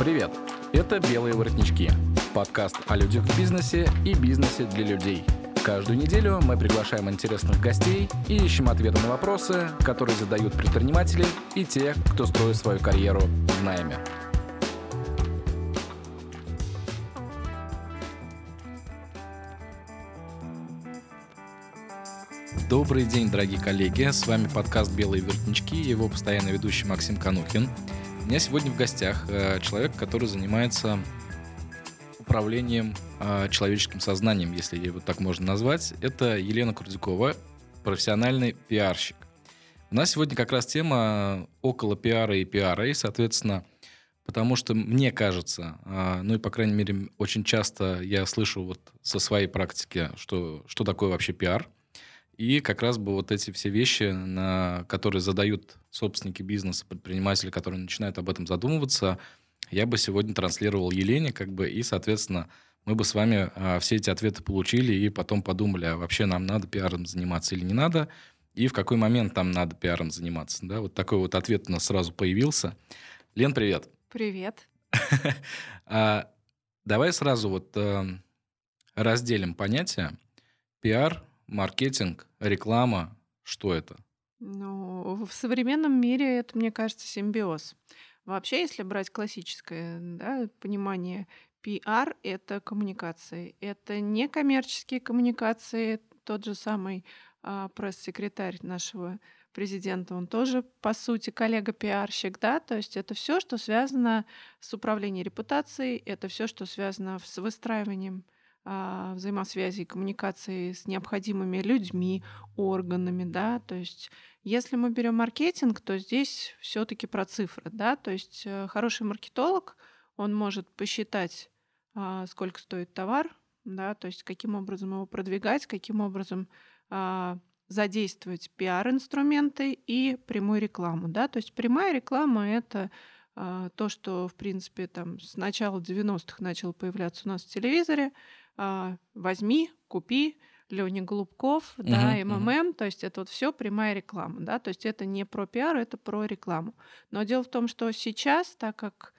Привет! Это «Белые воротнички» – подкаст о людях в бизнесе и бизнесе для людей. Каждую неделю мы приглашаем интересных гостей и ищем ответы на вопросы, которые задают предприниматели и те, кто строит свою карьеру в найме. Добрый день, дорогие коллеги! С вами подкаст «Белые воротнички» его постоянный ведущий Максим Канухин – меня сегодня в гостях э, человек, который занимается управлением э, человеческим сознанием, если его так можно назвать. Это Елена Курдюкова, профессиональный пиарщик. У нас сегодня как раз тема около пиара и пиара, и, соответственно, потому что мне кажется, э, ну и, по крайней мере, очень часто я слышу вот со своей практики, что, что такое вообще пиар – и как раз бы вот эти все вещи, на которые задают собственники бизнеса, предприниматели, которые начинают об этом задумываться, я бы сегодня транслировал Елене, как бы, и, соответственно, мы бы с вами а, все эти ответы получили и потом подумали, а вообще нам надо пиаром заниматься или не надо, и в какой момент там надо пиаром заниматься. Да? Вот такой вот ответ у нас сразу появился. Лен, привет. Привет. А, давай сразу вот эм, разделим понятия. Пиар маркетинг, реклама, что это? Ну, в современном мире это, мне кажется, симбиоз. Вообще, если брать классическое да, понимание, PR — это коммуникации. Это не коммерческие коммуникации. Тот же самый а, пресс-секретарь нашего президента, он тоже, по сути, коллега-пиарщик, да, то есть это все, что связано с управлением репутацией, это все, что связано с выстраиванием взаимосвязи и коммуникации с необходимыми людьми, органами, да, то есть если мы берем маркетинг, то здесь все-таки про цифры, да, то есть э, хороший маркетолог, он может посчитать, а, сколько стоит товар, да, то есть каким образом его продвигать, каким образом а, задействовать пиар-инструменты и прямую рекламу, да, то есть прямая реклама это то, что, в принципе, там с начала 90-х начало появляться у нас в телевизоре, а, возьми, купи, Леня Голубков, uh-huh, да, МММ, uh-huh. то есть это вот все прямая реклама, да, то есть это не про пиар, это про рекламу. Но дело в том, что сейчас, так как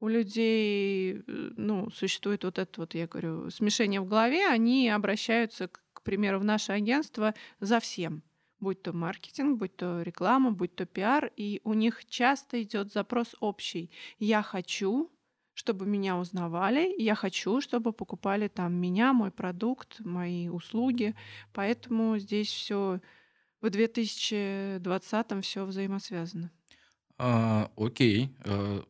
у людей, э, ну, существует вот это вот, я говорю, смешение в голове, они обращаются, к примеру, в наше агентство за всем будь то маркетинг, будь то реклама, будь то пиар, и у них часто идет запрос общий. Я хочу, чтобы меня узнавали. Я хочу, чтобы покупали там меня, мой продукт, мои услуги. Поэтому здесь все в 2020 все взаимосвязано. А, окей. А,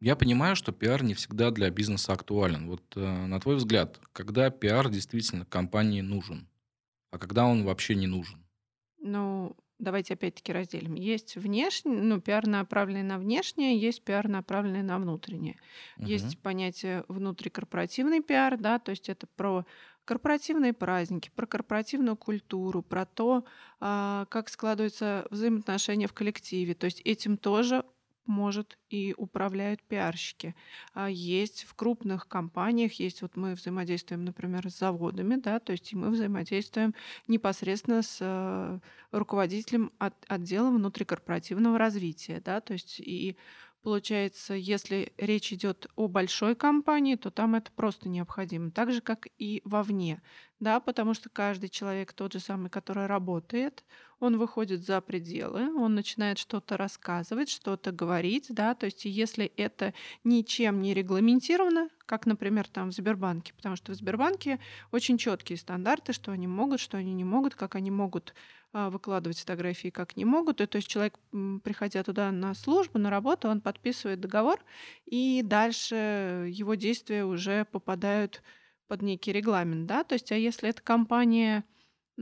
я понимаю, что пиар не всегда для бизнеса актуален. Вот а, на твой взгляд, когда пиар действительно компании нужен, а когда он вообще не нужен? Ну, давайте опять-таки разделим. Есть внешний, ну, пиар направленный на внешнее, есть пиар направленный на внутреннее. Угу. Есть понятие внутрикорпоративный пиар, да, то есть это про корпоративные праздники, про корпоративную культуру, про то, а, как складываются взаимоотношения в коллективе. То есть этим тоже может и управляют пиарщики. А есть в крупных компаниях, есть вот мы взаимодействуем, например, с заводами, да, то есть мы взаимодействуем непосредственно с э, руководителем от, отдела внутрикорпоративного развития, да, то есть и Получается, если речь идет о большой компании, то там это просто необходимо. Так же, как и вовне. Да, потому что каждый человек, тот же самый, который работает, он выходит за пределы, он начинает что-то рассказывать, что-то говорить, да, то есть если это ничем не регламентировано, как, например, там в Сбербанке, потому что в Сбербанке очень четкие стандарты, что они могут, что они не могут, как они могут а, выкладывать фотографии, как не могут. И, то есть человек, приходя туда на службу, на работу, он подписывает договор, и дальше его действия уже попадают под некий регламент, да, то есть, а если эта компания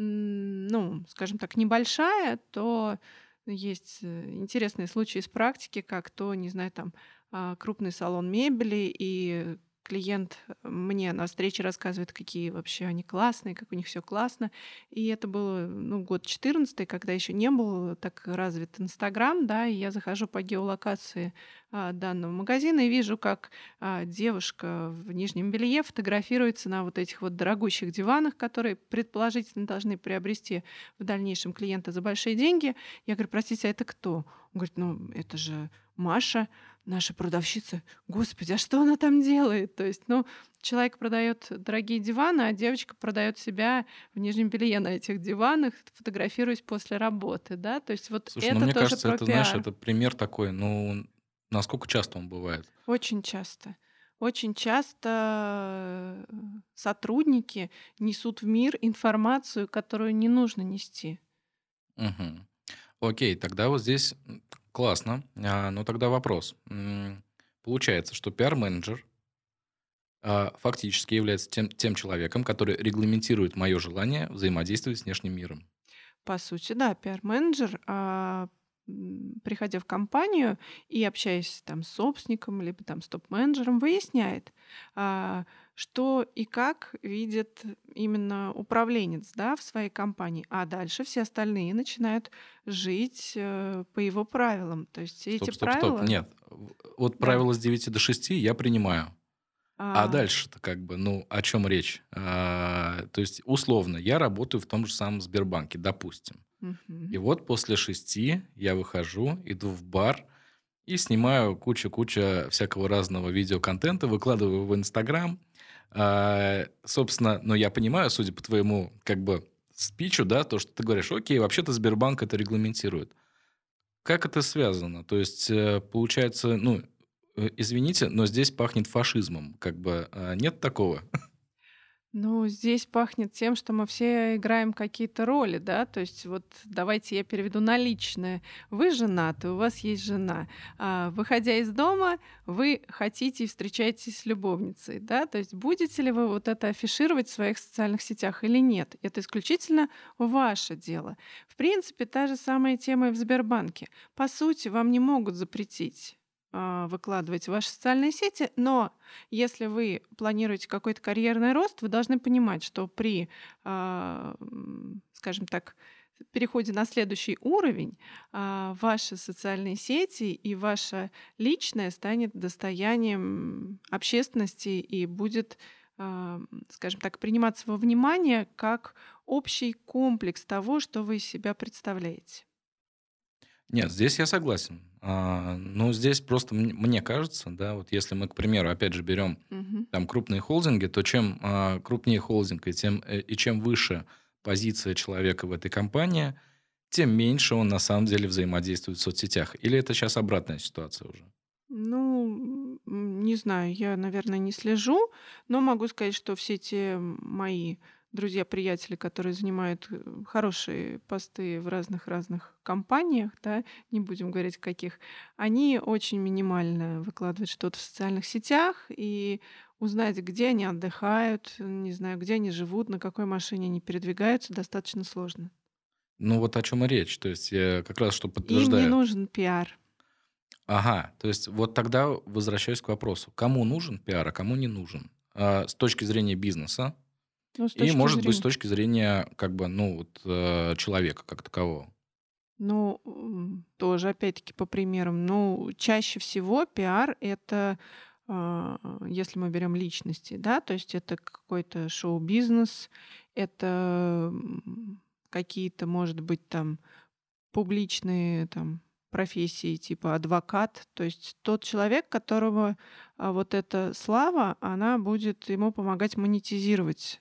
ну, скажем так, небольшая, то есть э, интересные случаи из практики, как то, не знаю, там а, крупный салон мебели и клиент мне на встрече рассказывает, какие вообще они классные, как у них все классно. И это было ну, год 14 когда еще не был так развит Инстаграм, да, и я захожу по геолокации а, данного магазина и вижу, как а, девушка в нижнем белье фотографируется на вот этих вот дорогущих диванах, которые предположительно должны приобрести в дальнейшем клиента за большие деньги. Я говорю, простите, а это кто? Он говорит, ну, это же Маша, наша продавщица, господи, а что она там делает? То есть, ну, человек продает дорогие диваны, а девочка продает себя в нижнем белье на этих диванах, фотографируясь после работы, да? То есть вот Слушай, это ну мне тоже кажется, про это, знаешь, пиар. это пример такой, ну, насколько часто он бывает? Очень часто. Очень часто э, сотрудники несут в мир информацию, которую не нужно нести. Мгм. Окей, тогда вот здесь классно. А, ну тогда вопрос. Получается, что пиар-менеджер а, фактически является тем, тем человеком, который регламентирует мое желание взаимодействовать с внешним миром. По сути, да, пиар-менеджер, а, приходя в компанию и общаясь там с собственником, либо там с топ-менеджером, выясняет, а, что и как видит именно управленец да, в своей компании. А дальше все остальные начинают жить э, по его правилам. То есть все эти Стоп, стоп, стоп. правила... Нет. Вот Да. правило с 9 до 6 я принимаю. А а, дальше-то как бы, ну, о чем речь? А, то есть, условно, я работаю в том же самом Сбербанке, допустим. мгм. И вот после шести я выхожу, иду в бар и снимаю кучу-кучу всякого разного видеоконтента, выкладываю в Инстаграм. А, собственно, но я понимаю, судя по твоему как бы спичу, да, то, что ты говоришь, окей, вообще-то Сбербанк это регламентирует. Как это связано? То есть, э, получается, ну, э, извините, но здесь пахнет фашизмом. Как бы а, нет такого? Ну, здесь пахнет тем, что мы все играем какие-то роли, да, то есть вот давайте я переведу на личное. Вы женаты, у вас есть жена. А, выходя из дома, вы хотите и встречаетесь с любовницей, да, то есть будете ли вы вот это афишировать в своих социальных сетях или нет? Это исключительно ваше дело. В принципе, та же самая тема и в Сбербанке. По сути, вам не могут запретить выкладывать в ваши социальные сети, но если вы планируете какой-то карьерный рост, вы должны понимать, что при, а, скажем так, переходе на следующий уровень а, ваши социальные сети и ваше личное станет достоянием общественности и будет, а, скажем так, приниматься во внимание как общий комплекс того, что вы из себя представляете. Нет, здесь я согласен. А, но здесь просто мне кажется, да, вот если мы, к примеру, опять же берем Мгм. там крупные холдинги, то чем а, крупнее холдинг и, тем, э, и чем выше позиция человека в этой компании, тем меньше он на самом деле взаимодействует в соцсетях. Или это сейчас обратная ситуация уже? Ну, не знаю, я, наверное, не слежу, но могу сказать, что все те мои друзья-приятели, которые занимают э, хорошие посты в разных-разных компаниях, да, не будем говорить каких, они очень минимально выкладывают что-то в социальных сетях, и узнать, где они отдыхают, не знаю, где они живут, на какой машине они передвигаются, достаточно сложно. Ну вот о чем и речь. То есть я как раз что Им не подтверждаю. нужен пиар. Ага, то есть вот тогда возвращаюсь к вопросу. Кому нужен пиар, а кому не нужен? А, с точки зрения бизнеса Ну, и, может быть, с точки зрения как бы, ну, вот, э, человека как такового. Ну, тоже опять-таки по примерам. Ну, чаще всего пиар это, а, если мы берем личности, да, то есть это какой-то шоу-бизнес, это какие-то, может быть, там публичные там профессии типа адвокат, то есть тот человек, которого а, вот эта слава, она будет ему помогать монетизировать,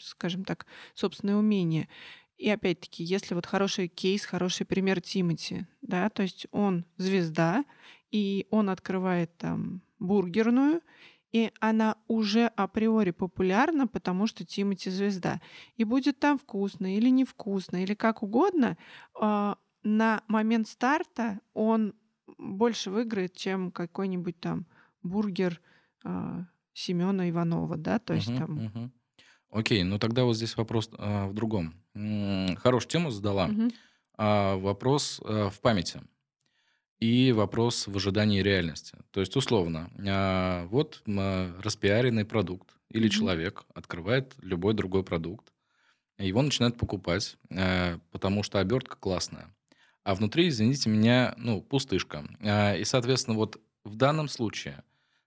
скажем так, собственные умения. И опять-таки, если вот хороший кейс, хороший пример Тимати, да, то есть он звезда, и он открывает там бургерную, и она уже априори популярна, потому что Тимати звезда. И будет там вкусно или невкусно, или как угодно, а, на момент старта он больше выиграет, чем какой-нибудь там бургер Семена Иванова, да, то есть Мгм, там... мгм. Окей, ну тогда вот здесь вопрос а, в другом. М, Хорошую тему задала. Мгм. А, вопрос а, в памяти и вопрос в ожидании реальности. То есть, условно, а, вот а, распиаренный продукт или Мгм. человек открывает любой другой продукт, его начинают покупать, а, потому что обертка классная. А внутри, извините меня, ну, пустышка. А, И, соответственно, вот в данном случае,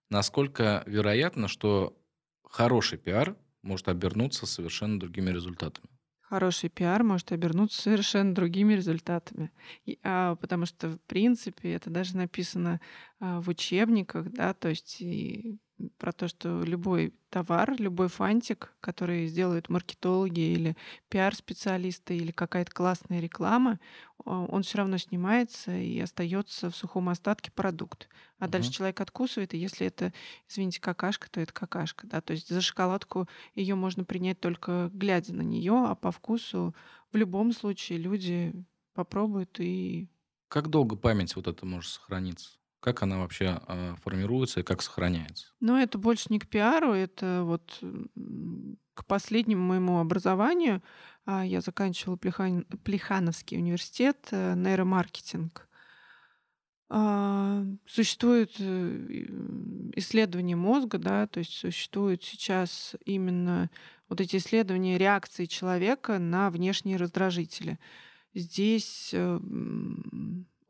насколько вероятно, что хороший пиар может обернуться совершенно другими результатами? хороший пиар может обернуться совершенно другими результатами. И, а, потому что, в принципе, это даже написано а, в учебниках, да, то есть и про то, что любой товар, любой фантик, который сделают маркетологи или пиар-специалисты или какая-то классная реклама, он все равно снимается и остается в сухом остатке продукт. А Мгм. дальше человек откусывает, и если это, извините, какашка, то это какашка, да. То есть за шоколадку ее можно принять только глядя на нее, а по вкусу в любом случае люди попробуют и Как долго память вот эта может сохраниться? Как она вообще а, формируется и как сохраняется? Но это больше не к пиару, это вот к последнему моему образованию. А, Я заканчивала Плехан- Плехановский университет, э, нейромаркетинг. А, Существует э, исследование мозга, да, то есть существуют сейчас именно вот эти исследования реакции человека на внешние раздражители. Здесь э,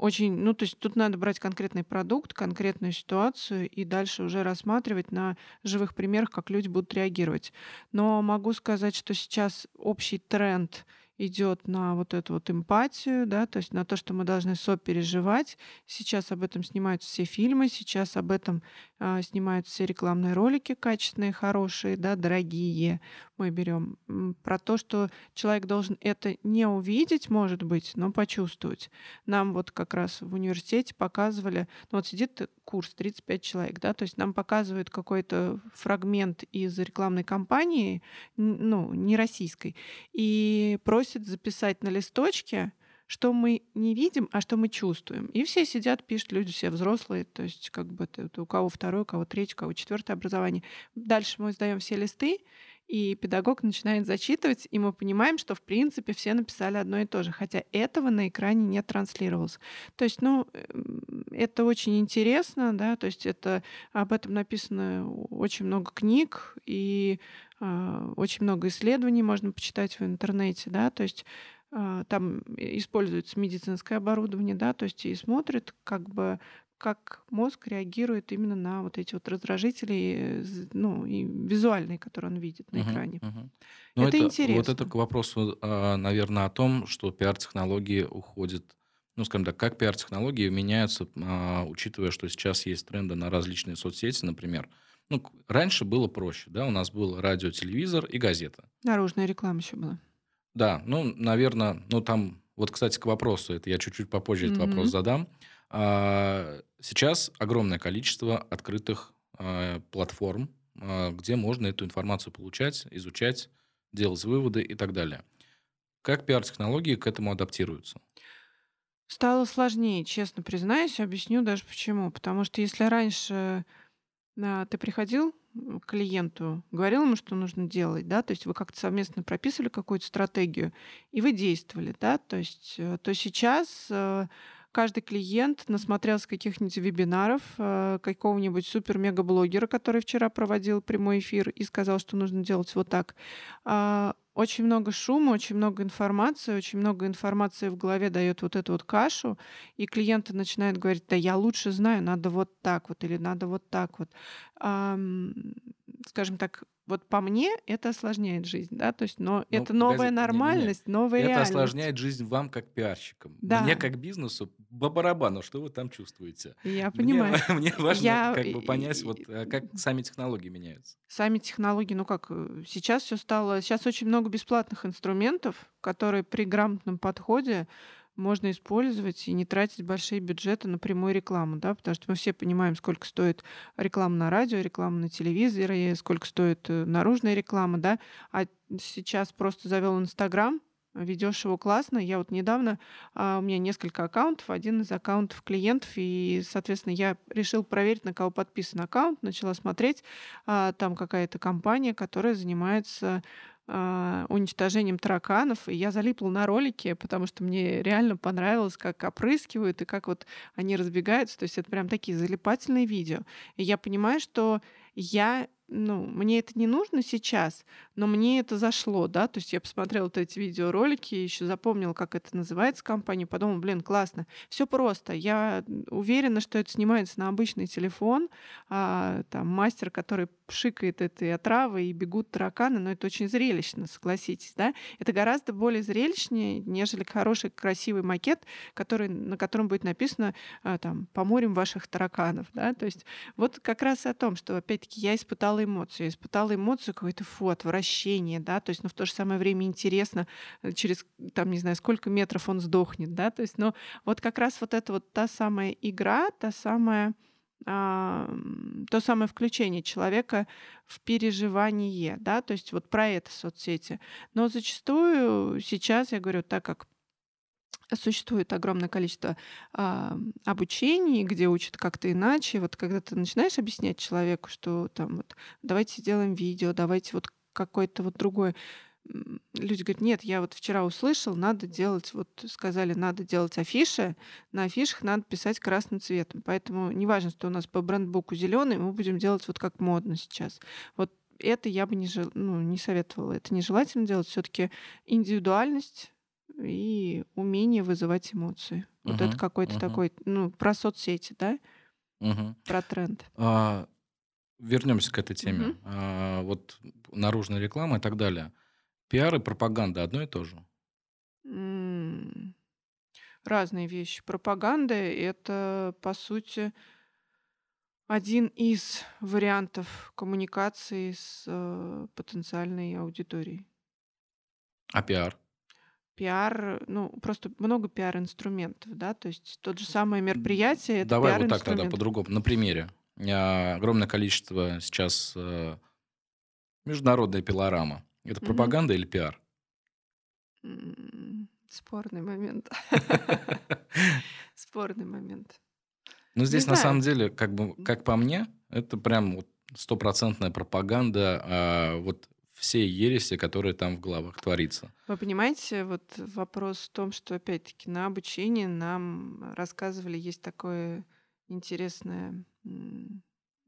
очень, ну, то есть тут надо брать конкретный продукт, конкретную ситуацию и дальше уже рассматривать на живых примерах, как люди будут реагировать. Но могу сказать, что сейчас общий тренд идет на вот эту вот эмпатию, да, то есть на то, что мы должны сопереживать. Сейчас об этом снимаются все фильмы, сейчас об этом а, снимаются все рекламные ролики качественные, хорошие, да, дорогие. Мы берем про то, что человек должен это не увидеть, может быть, но почувствовать. Нам вот как раз в университете показывали, ну вот сидит курс 35 человек, да, то есть нам показывают какой-то фрагмент из рекламной кампании, ну, не российской, и просят записать на листочке, что мы не видим, а что мы чувствуем. И все сидят, пишут, люди все взрослые, то есть как бы у кого второе, у кого третье, у кого четвертое образование. Дальше мы сдаем все листы, и педагог начинает зачитывать, и мы понимаем, что в принципе все написали одно и то же, хотя этого на экране не транслировалось. То есть, ну, эм, это очень интересно, да, то есть это об этом написано очень много книг и очень много исследований можно почитать в интернете, да, то есть а, там используется медицинское оборудование, да, то есть и смотрят, как бы как мозг реагирует именно на вот эти вот раздражители, э, ну, и визуальные, которые он видит на Мгм, экране. Ну, Это это, вот это интересно. к вопросу, наверное, о том, что пиар-технологии уходят, ну, скажем так, как пиар-технологии меняются, а, учитывая, что сейчас есть тренды на различные соцсети, например. Ну, раньше было проще, да, у нас был радио, телевизор и газета. Наружная реклама еще была. Да, ну, наверное, ну, там, вот, кстати, к вопросу, это я чуть-чуть попозже этот вопрос задам. А, Сейчас огромное количество открытых а, платформ, а, где можно эту информацию получать, изучать, делать выводы и так далее. Как пиар-технологии к этому адаптируются? Стало сложнее, честно признаюсь, объясню даже почему. Потому что если раньше а, ты приходил к клиенту, говорил ему, что нужно делать, да, то есть вы как-то совместно прописывали какую-то стратегию, и вы действовали, да, то есть, э, то сейчас э, каждый клиент насмотрелся каких-нибудь вебинаров э, какого-нибудь супер-мега-блогера, который вчера проводил прямой эфир и сказал, что нужно делать вот так. Очень много шума, очень много информации, очень много информации в голове дает вот эту вот кашу, и клиенты начинают говорить, да я лучше знаю, надо вот так вот или надо вот так вот. Ам, Скажем так, вот по мне это осложняет жизнь, да, то есть, но Ну, это новая погоди, нормальность, новая Это реальность. осложняет жизнь вам как пиарщикам. Да. Мне как бизнесу по барабану, что вы там чувствуете. Я Мне, понимаю. мне важно Я как бы понять, вот, а как сами технологии меняются. Сами технологии, ну как, э, сейчас все стало, сейчас очень много бесплатных инструментов, которые при грамотном подходе можно использовать и не тратить большие бюджеты на прямую рекламу, да, потому что мы все понимаем, сколько стоит реклама на радио, реклама на телевизоре, сколько стоит э, наружная реклама, да, а сейчас просто завел Инстаграм, ведешь его классно. Я вот недавно, а, у меня несколько аккаунтов, один из аккаунтов клиентов, и, соответственно, я решил проверить, на кого подписан аккаунт, начала смотреть, а, там какая-то компания, которая занимается а, уничтожением тараканов, и я залипла на ролики, потому что мне реально понравилось, как опрыскивают и как вот они разбегаются, то есть это прям такие залипательные видео. И я понимаю, что я ну, мне это не нужно сейчас, но мне это зашло, да, то есть я посмотрела вот эти видеоролики, еще запомнила, как это называется компания, подумала, блин, классно. Все просто. Я уверена, что это снимается на обычный телефон, а, там мастер, который пшикает этой отравы и бегут тараканы, но это очень зрелищно, согласитесь, да? Это гораздо более зрелищнее, нежели хороший красивый макет, который, на котором будет написано а, там «Поморим ваших тараканов», да? То есть вот как раз о том, что опять-таки я испытала эмоцию, я испытала эмоцию какой-то фу, отвращение, да, то есть, но в то же самое время интересно, э, через там не знаю сколько метров он сдохнет, да, то есть, но вот как раз вот это вот та самая игра, та самая а, то самое включение человека в переживание, да, то есть вот про это соцсети. Но зачастую сейчас, я говорю, так как существует огромное количество а, обучений, где учат как-то иначе. Вот когда ты начинаешь объяснять человеку, что там вот давайте сделаем видео, давайте вот какой-то вот другой люди говорят, нет, я вот вчера услышал, надо делать, вот сказали, надо делать афиши, на афишах надо писать красным цветом. Поэтому неважно, что у нас по брендбуку зеленый, мы будем делать вот как модно сейчас. Вот это я бы не, жел, ну, не советовала. Это нежелательно делать. Все-таки индивидуальность и умение вызывать эмоции. Uh-huh, вот это какой-то uh-huh. такой, ну, про соцсети, да? Uh-huh. Про тренд. А, вернемся к этой теме. Uh-huh. А, вот наружная реклама и так далее. Пиар и пропаганда одно и то же? Разные вещи. Пропаганда– это, по сути, один из вариантов коммуникации с э, потенциальной аудиторией. А пиар? Пиар, ну, просто много пиар-инструментов, да, то есть тот же самое мероприятие– это Давай вот так тогда по-другому. На примере. А, огромное количество сейчас э, международная пилорама. Это Мгм. пропаганда или пиар? Спорный момент. Спорный момент. Ну, здесь на самом деле, как бы, как по мне, это прям стопроцентная пропаганда а, вот всей ереси, которая там в головах творится. Вы понимаете, вот вопрос в том, что опять-таки на обучении нам рассказывали, есть такое интересное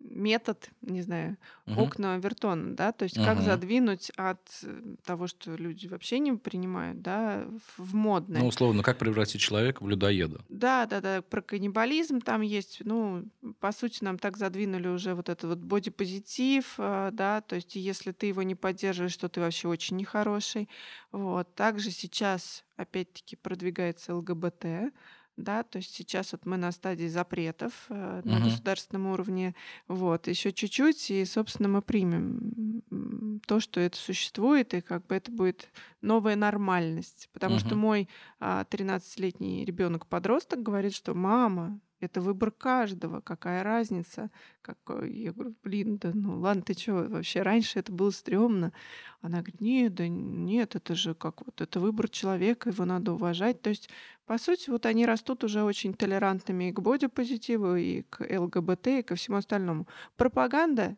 метод, не знаю, Мгм. окна Вертона, да, то есть как задвинуть от э, того, что люди вообще не принимают, да, в, в Ну, условно, как превратить человека в людоеда? Да, да, да, про каннибализм там есть, ну, по сути, нам так задвинули уже вот этот вот бодипозитив, а, да, то есть если ты его не поддерживаешь, то ты вообще очень нехороший. Вот. Также сейчас, опять-таки, продвигается ЛГБТ, да, то есть сейчас вот мы на стадии запретов э, на Мгм. государственном уровне, вот, еще чуть-чуть, и, собственно, мы примем то, что это существует, и как бы это будет новая нормальность, потому что мой а, 13-летний ребенок-подросток говорит, что мама, это выбор каждого, какая разница. Какой... Я говорю, блин, да ну ладно, ты что, вообще раньше это было стрёмно. Она говорит, нет, да нет, это же как вот, это выбор человека, его надо уважать. То есть, по сути, вот они растут уже очень толерантными и к бодипозитиву, и к ЛГБТ, и ко всему остальному. Пропаганда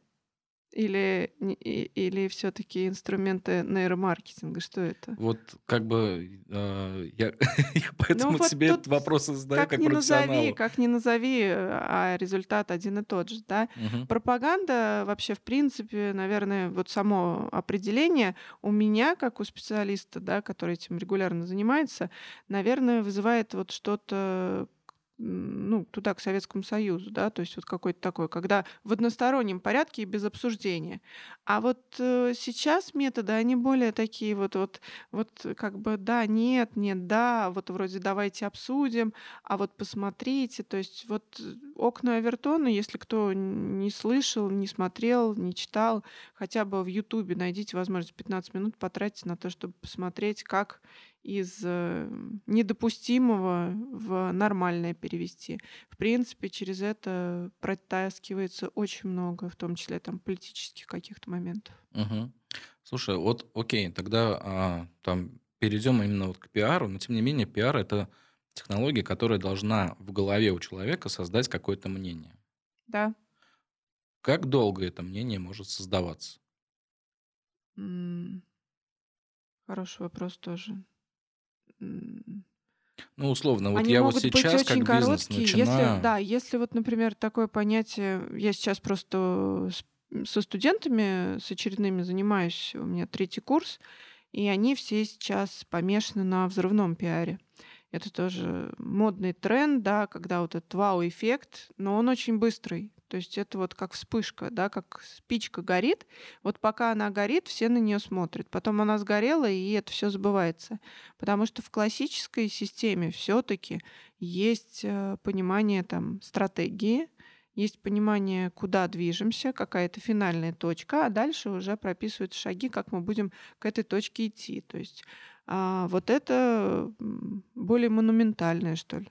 или, или все-таки инструменты нейромаркетинга? Что это? Вот как бы э, я, я поэтому ну, вот тебе этот вопрос задаю как, как не назови, как не назови, а результат один и тот же, да? Угу. Пропаганда вообще в принципе, наверное, вот само определение у меня как у специалиста, да, который этим регулярно занимается, наверное, вызывает вот что-то ну, туда, к Советскому Союзу, да, то есть вот какой-то такой, когда в одностороннем порядке и без обсуждения. А вот э, сейчас методы, они более такие вот, вот, вот как бы да, нет, нет, да, вот вроде давайте обсудим, а вот посмотрите, то есть вот окна Авертона, если кто не слышал, не смотрел, не читал, хотя бы в Ютубе найдите возможность 15 минут потратить на то, чтобы посмотреть, как из э, недопустимого в нормальное перевести. В принципе, через это протаскивается очень много, в том числе там политических каких-то моментов. Угу. Слушай, вот окей, тогда а, там перейдем именно вот к пиару, но тем не менее пиар это технология, которая должна в голове у человека создать какое-то мнение. Да. Как долго это мнение может создаваться? М, Хороший вопрос тоже. Ну, условно, вот Они я вот сейчас как бизнес короткие. начинаю... Если, да, если вот, например, такое понятие, я сейчас просто со студентами, с очередными занимаюсь, у меня третий курс, и они все сейчас помешаны на взрывном пиаре. Это тоже модный тренд, да, когда вот этот вау-эффект, но он очень быстрый. То есть это вот как вспышка, да, как спичка горит. Вот пока она горит, все на нее смотрят. Потом она сгорела, и это все забывается. Потому что в классической системе все-таки есть э, понимание там стратегии, есть понимание, куда движемся, какая-то финальная точка, а дальше уже прописываются шаги, как мы будем к этой точке идти. То есть а вот это более монументальное, что ли.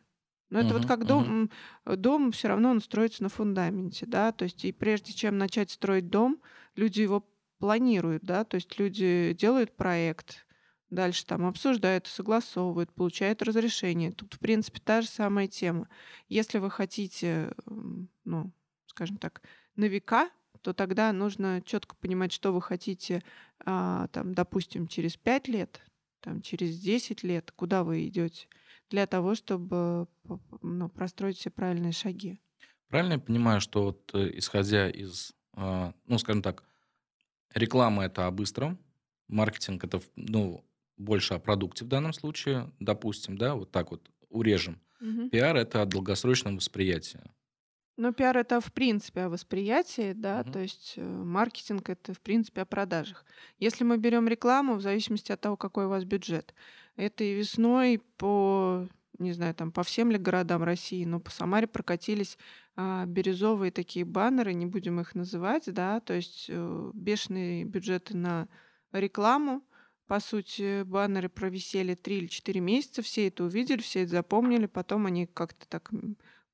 Но это вот как дом, дом все равно он строится на фундаменте, да, то есть и прежде чем начать строить дом, люди его планируют, да, то есть люди делают проект, дальше там обсуждают, согласовывают, получают разрешение. Тут, в принципе, та же самая тема. Если вы хотите, ну, скажем так, на века, то тогда нужно четко понимать, что вы хотите, а, там, допустим, через пять лет, там, через 10 лет, куда вы идете, для того, чтобы ну, простроить все правильные шаги. Правильно я понимаю, что вот э, исходя из, а, ну, скажем так, реклама это о быстром, маркетинг это, ну, больше о продукте в данном случае, допустим, да, вот так вот урежем. Угу. Пиар это о долгосрочном восприятии. Ну, пиар это в принципе о восприятии, да, угу. то есть э, маркетинг это в принципе о продажах. Если мы берем рекламу, в зависимости от того, какой у вас бюджет, это и весной по, не знаю, там по всем ли городам России, но по Самаре прокатились а, бирюзовые такие баннеры, не будем их называть, да, то есть э, бешеные бюджеты на рекламу. По сути, баннеры провисели 3 или 4 месяца, все это увидели, все это запомнили, потом они как-то так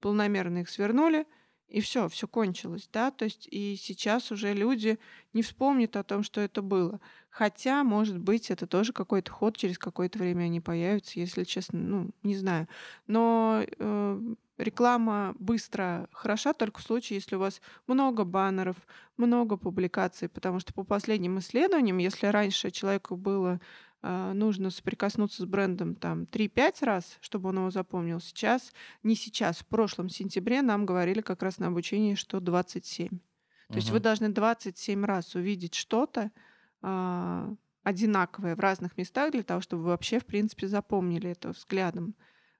полномерно их свернули, и все, все кончилось, да, то есть и сейчас уже люди не вспомнят о том, что это было. Хотя, может быть, это тоже какой-то ход, через какое-то время они появятся, если честно, ну, не знаю. Но э, реклама быстро хороша только в случае, если у вас много баннеров, много публикаций, потому что по последним исследованиям, если раньше человеку было нужно соприкоснуться с брендом там 3-5 раз, чтобы он его запомнил. Сейчас, не сейчас, в прошлом сентябре нам говорили как раз на обучении, что 27. То угу. есть вы должны 27 раз увидеть что-то а, одинаковое в разных местах для того, чтобы вы вообще, в принципе, запомнили это взглядом.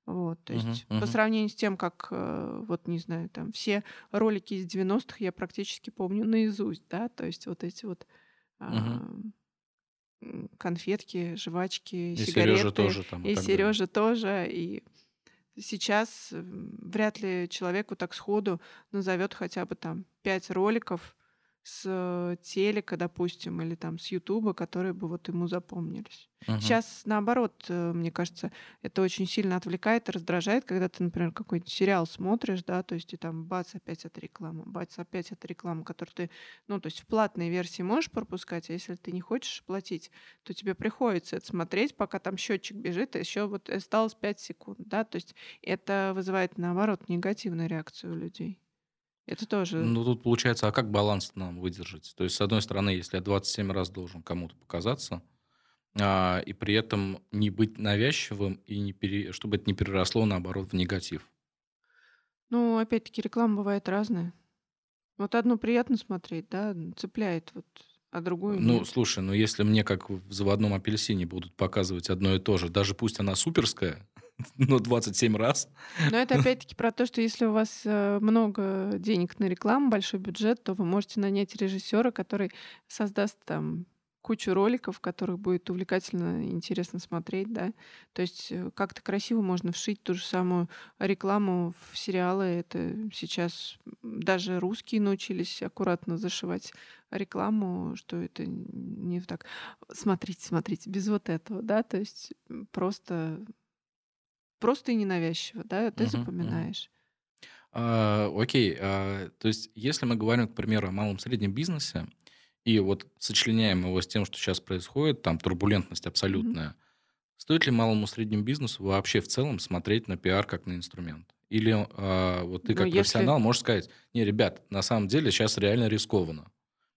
Вот, то есть uh-huh, uh-huh. по сравнению с тем, как, э, вот, не знаю, там все ролики из 90-х я практически помню наизусть, да, то есть вот эти вот uh-huh конфетки, жвачки, и сигареты. Сережа тоже там. И, и Сережа тоже. И сейчас вряд ли человеку так сходу назовет хотя бы там пять роликов, с телека, допустим, или там с Ютуба, которые бы вот ему запомнились. Uh-huh. Сейчас наоборот, э, мне кажется, это очень сильно отвлекает и раздражает, когда ты, например, какой-нибудь сериал смотришь, да, то есть и там бац, опять эта реклама, бац, опять эта реклама, которую ты, ну, то есть в платной версии можешь пропускать, а если ты не хочешь платить, то тебе приходится это смотреть, пока там счетчик бежит, и еще вот осталось 5 секунд, да, то есть это вызывает, наоборот, негативную реакцию у людей. Это тоже. Ну, тут получается, а как баланс нам выдержать? То есть, с одной стороны, если я 27 раз должен кому-то показаться, а, и при этом не быть навязчивым, и не пере... чтобы это не переросло, наоборот, в негатив. Ну, опять-таки, реклама бывает разная. Вот одну приятно смотреть, да, цепляет, вот, а другую Ну, нет. слушай, ну если мне как в заводном апельсине будут показывать одно и то же, даже пусть она суперская, но 27 раз. Но это опять-таки про то, что если у вас э, много денег на рекламу, большой бюджет, то вы можете нанять режиссера, который создаст там кучу роликов, которых будет увлекательно и интересно смотреть, да. То есть э, как-то красиво можно вшить ту же самую рекламу в сериалы. Это сейчас даже русские научились аккуратно зашивать рекламу, что это не так. Смотрите, смотрите, без вот этого, да, то есть просто Просто и ненавязчиво, да, ты мгм. запоминаешь. А, окей, а, то есть если мы говорим, к примеру, о малом среднем бизнесе, и вот сочленяем его с тем, что сейчас происходит, там турбулентность абсолютная, стоит ли малому среднему бизнесу вообще в целом смотреть на пиар как на инструмент? Или а, вот ты Ну, как если... профессионал можешь сказать, не, ребят, на самом деле сейчас реально рискованно.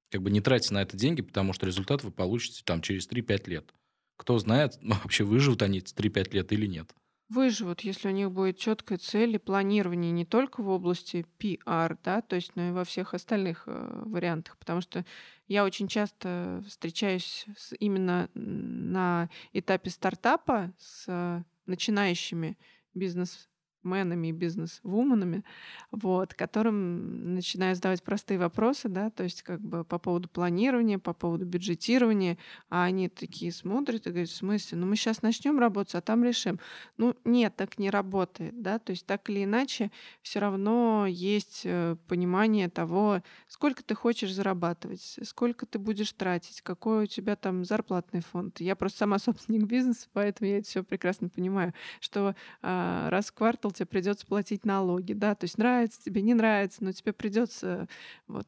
Как бы не тратьте на это деньги, потому что результат вы получите там через 3-5 лет. Кто знает, вообще выживут они эти 3-5 лет или нет. Выживут, если у них будет четкая цель и планирование не только в области PR, да, то есть, но и во всех остальных э, вариантах, потому что я очень часто встречаюсь с, именно на этапе стартапа с начинающими бизнес менами и бизнес-вуменами, вот, которым начинаю задавать простые вопросы, да, то есть как бы по поводу планирования, по поводу бюджетирования, а они такие смотрят и говорят, в смысле, ну мы сейчас начнем работать, а там решим. Ну нет, так не работает, да, то есть так или иначе все равно есть э, понимание того, сколько ты хочешь зарабатывать, сколько ты будешь тратить, какой у тебя там зарплатный фонд. Я просто сама собственник бизнеса, поэтому я это все прекрасно понимаю, что а, раз в квартал тебе придется платить налоги, да, то есть нравится тебе, не нравится, но тебе придется вот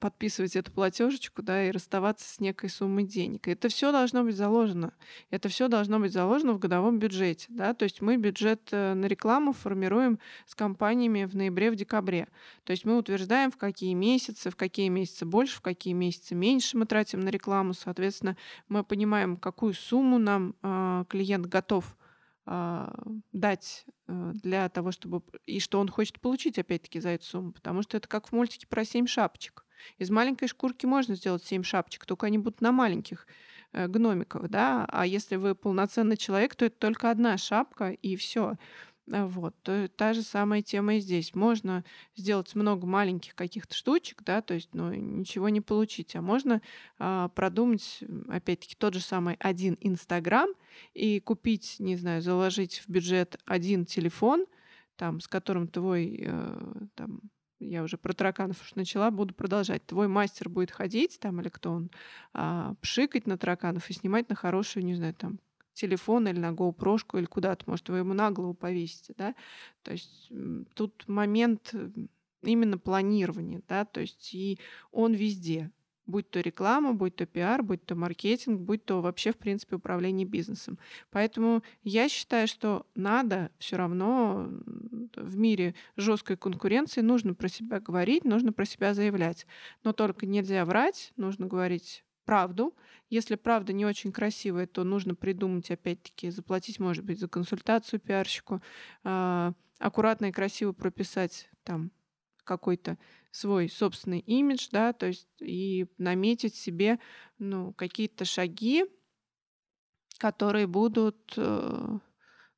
подписывать эту платежечку, да, и расставаться с некой суммой денег. И это все должно быть заложено. Это все должно быть заложено в годовом бюджете, да, то есть мы бюджет э, на рекламу формируем с компаниями в ноябре, в декабре. То есть мы утверждаем, в какие месяцы, в какие месяцы больше, в какие месяцы меньше мы тратим на рекламу. Соответственно, мы понимаем, какую сумму нам э, клиент готов а, дать э, для того, чтобы... И что он хочет получить, опять-таки, за эту сумму. Потому что это как в мультике про семь шапочек. Из маленькой шкурки можно сделать семь шапочек, только они будут на маленьких э, гномиков, да. А если вы полноценный человек, то это только одна шапка, и все. А, вот. То, та же самая тема и здесь. Можно сделать много маленьких каких-то штучек, да, то есть, ну, ничего не получить. А можно а, продумать, опять-таки, тот же самый один Инстаграм и купить, не знаю, заложить в бюджет один телефон, там, с которым твой, э, там, я уже про тараканов уж начала, буду продолжать. Твой мастер будет ходить там, или кто он, а, пшикать на тараканов и снимать на хорошую, не знаю, там, телефон или на GoPro или куда-то, может, вы ему на голову повесите, да. То есть тут момент именно планирования, да, то есть и он везде, будь то реклама, будь то пиар, будь то маркетинг, будь то вообще, в принципе, управление бизнесом. Поэтому я считаю, что надо все равно в мире жесткой конкуренции нужно про себя говорить, нужно про себя заявлять. Но только нельзя врать, нужно говорить правду. Если правда не очень красивая, то нужно придумать, опять-таки, заплатить, может быть, за консультацию пиарщику, э, аккуратно и красиво прописать там какой-то свой собственный имидж, да, то есть и наметить себе, ну, какие-то шаги, которые будут э,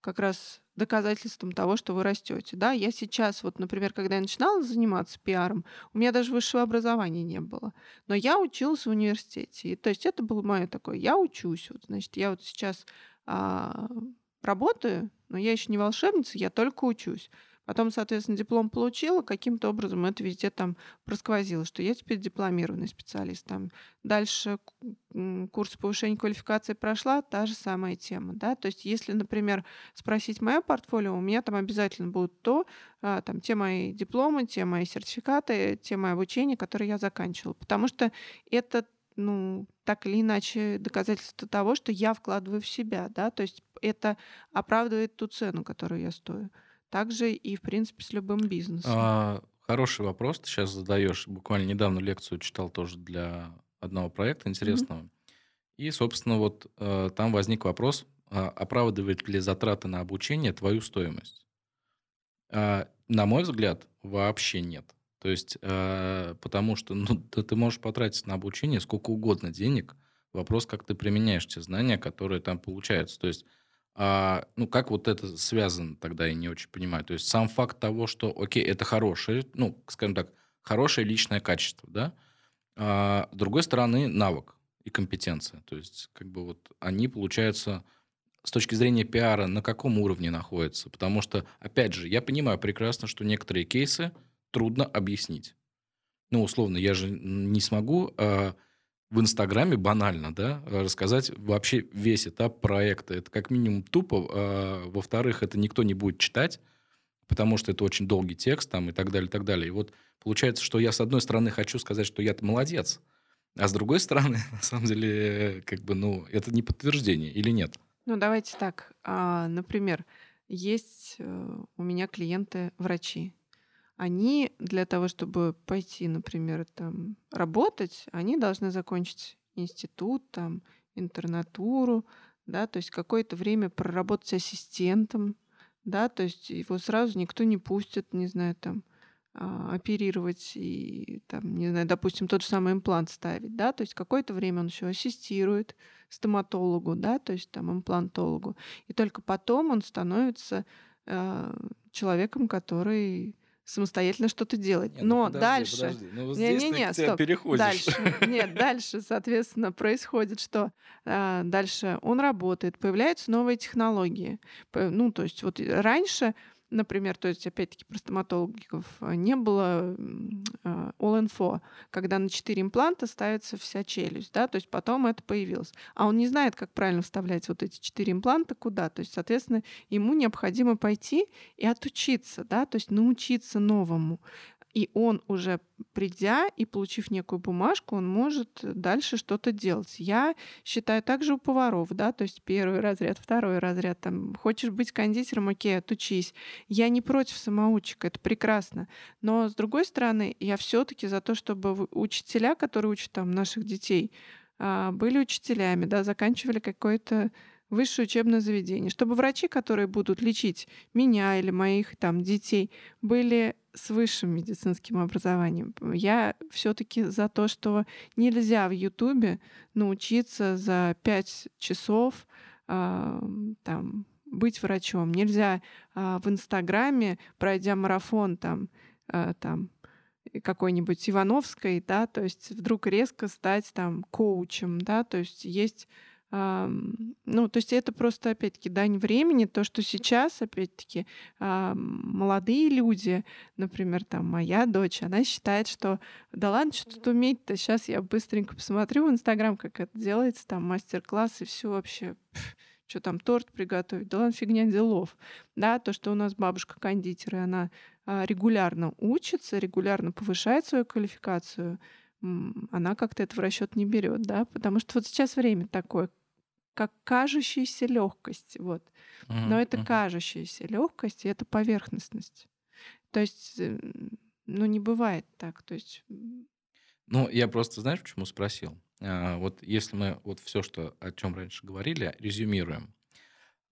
как раз доказательством того, что вы растете. Да, я сейчас, вот, например, когда я начинала заниматься пиаром, у меня даже высшего образования не было. Но я училась в университете. И, то есть это было мое такое, я учусь. Вот, значит, я вот сейчас а, работаю, но я еще не волшебница, я только учусь. Потом, соответственно, диплом получила, каким-то образом это везде там просквозило, что я теперь дипломированный специалист. Там. Дальше курс повышения квалификации прошла, та же самая тема. Да? То есть если, например, спросить мое портфолио, у меня там обязательно будут то, а, там, те мои дипломы, те мои сертификаты, те мои обучения, которые я заканчивала. Потому что это ну, так или иначе доказательство того, что я вкладываю в себя, да, то есть это оправдывает ту цену, которую я стою. Также и, в принципе, с любым бизнесом. А, хороший вопрос ты сейчас задаешь. Буквально недавно лекцию читал тоже для одного проекта интересного. Mm-hmm. И, собственно, вот э, там возник вопрос, э, оправдывает ли затраты на обучение твою стоимость? Э, на мой взгляд, вообще нет. То есть, э, потому что ну, ты, ты можешь потратить на обучение сколько угодно денег. Вопрос, как ты применяешь те знания, которые там получаются. То есть, а, ну, как вот это связано, тогда я не очень понимаю. То есть сам факт того, что, окей, это хорошее, ну, скажем так, хорошее личное качество, да, а, с другой стороны, навык и компетенция. То есть, как бы вот они, получаются, с точки зрения пиара, на каком уровне находятся. Потому что, опять же, я понимаю прекрасно, что некоторые кейсы трудно объяснить. Ну, условно, я же не смогу а, в Инстаграме банально, да, рассказать вообще весь этап проекта. Это как минимум тупо. А, во-вторых, это никто не будет читать, потому что это очень долгий текст там и так далее, и так далее. И вот получается, что я с одной стороны хочу сказать, что я-то молодец, а с другой стороны, на самом деле, как бы, ну, это не подтверждение или нет? Ну, давайте так. А, например, есть э, у меня клиенты врачи они для того, чтобы пойти, например, там работать, они должны закончить институт, там, интернатуру, да, то есть какое-то время проработать ассистентом, да, то есть его сразу никто не пустит, не знаю, там, а, оперировать и, там, не знаю, допустим, тот же самый имплант ставить, да, то есть какое-то время он еще ассистирует стоматологу, да, то есть там имплантологу, и только потом он становится э, человеком, который самостоятельно что-то делать. Не, ну Но подожди, дальше... подожди. Ну вот Не, здесь не, не, стоп. переходишь. Дальше. Нет, дальше, соответственно, происходит, что а, дальше он работает, появляются новые технологии. Ну, то есть вот раньше, например, то есть опять-таки про стоматологов а, не было а, All-Info, когда на 4 импланта ставится вся челюсть, да, то есть потом это появилось. А он не знает, как правильно вставлять вот эти 4 импланта куда, то есть, соответственно, ему необходимо пойти и отучиться, да, то есть научиться новому. И он уже придя и получив некую бумажку, он может дальше что-то делать. Я считаю также у поваров, да, то есть первый разряд, второй разряд, там, хочешь быть кондитером, окей, отучись. Я не против самоучек, это прекрасно. Но, с другой стороны, я все таки за то, чтобы учителя, которые учат там наших детей, а, были учителями, да, заканчивали какое-то высшее учебное заведение, чтобы врачи, которые будут лечить меня или моих там детей, были с высшим медицинским образованием. Я все-таки за то, что нельзя в Ютубе научиться за пять часов а, там быть врачом. Нельзя а, в Инстаграме, пройдя марафон там, а, там какой-нибудь Ивановской, да, то есть вдруг резко стать там коучем, да, то есть есть ну, то есть это просто, опять-таки, дань времени, то, что сейчас, опять-таки, ам, молодые люди, например, там моя дочь, она считает, что да ладно, что тут уметь-то, сейчас я быстренько посмотрю в Инстаграм, как это делается, там мастер-класс и все вообще, что там торт приготовить, да ладно, фигня делов, да, то, что у нас бабушка кондитер, и она а, регулярно учится, регулярно повышает свою квалификацию, она как-то это в расчет не берет, да, потому что вот сейчас время такое, как кажущаяся легкость, вот. Мгм, Но это кажущаяся легкость, и это поверхностность. То есть, ну, не бывает так. То есть, Ну, я просто, знаешь, почему спросил? А, вот если мы вот все, что, о чем раньше говорили, резюмируем.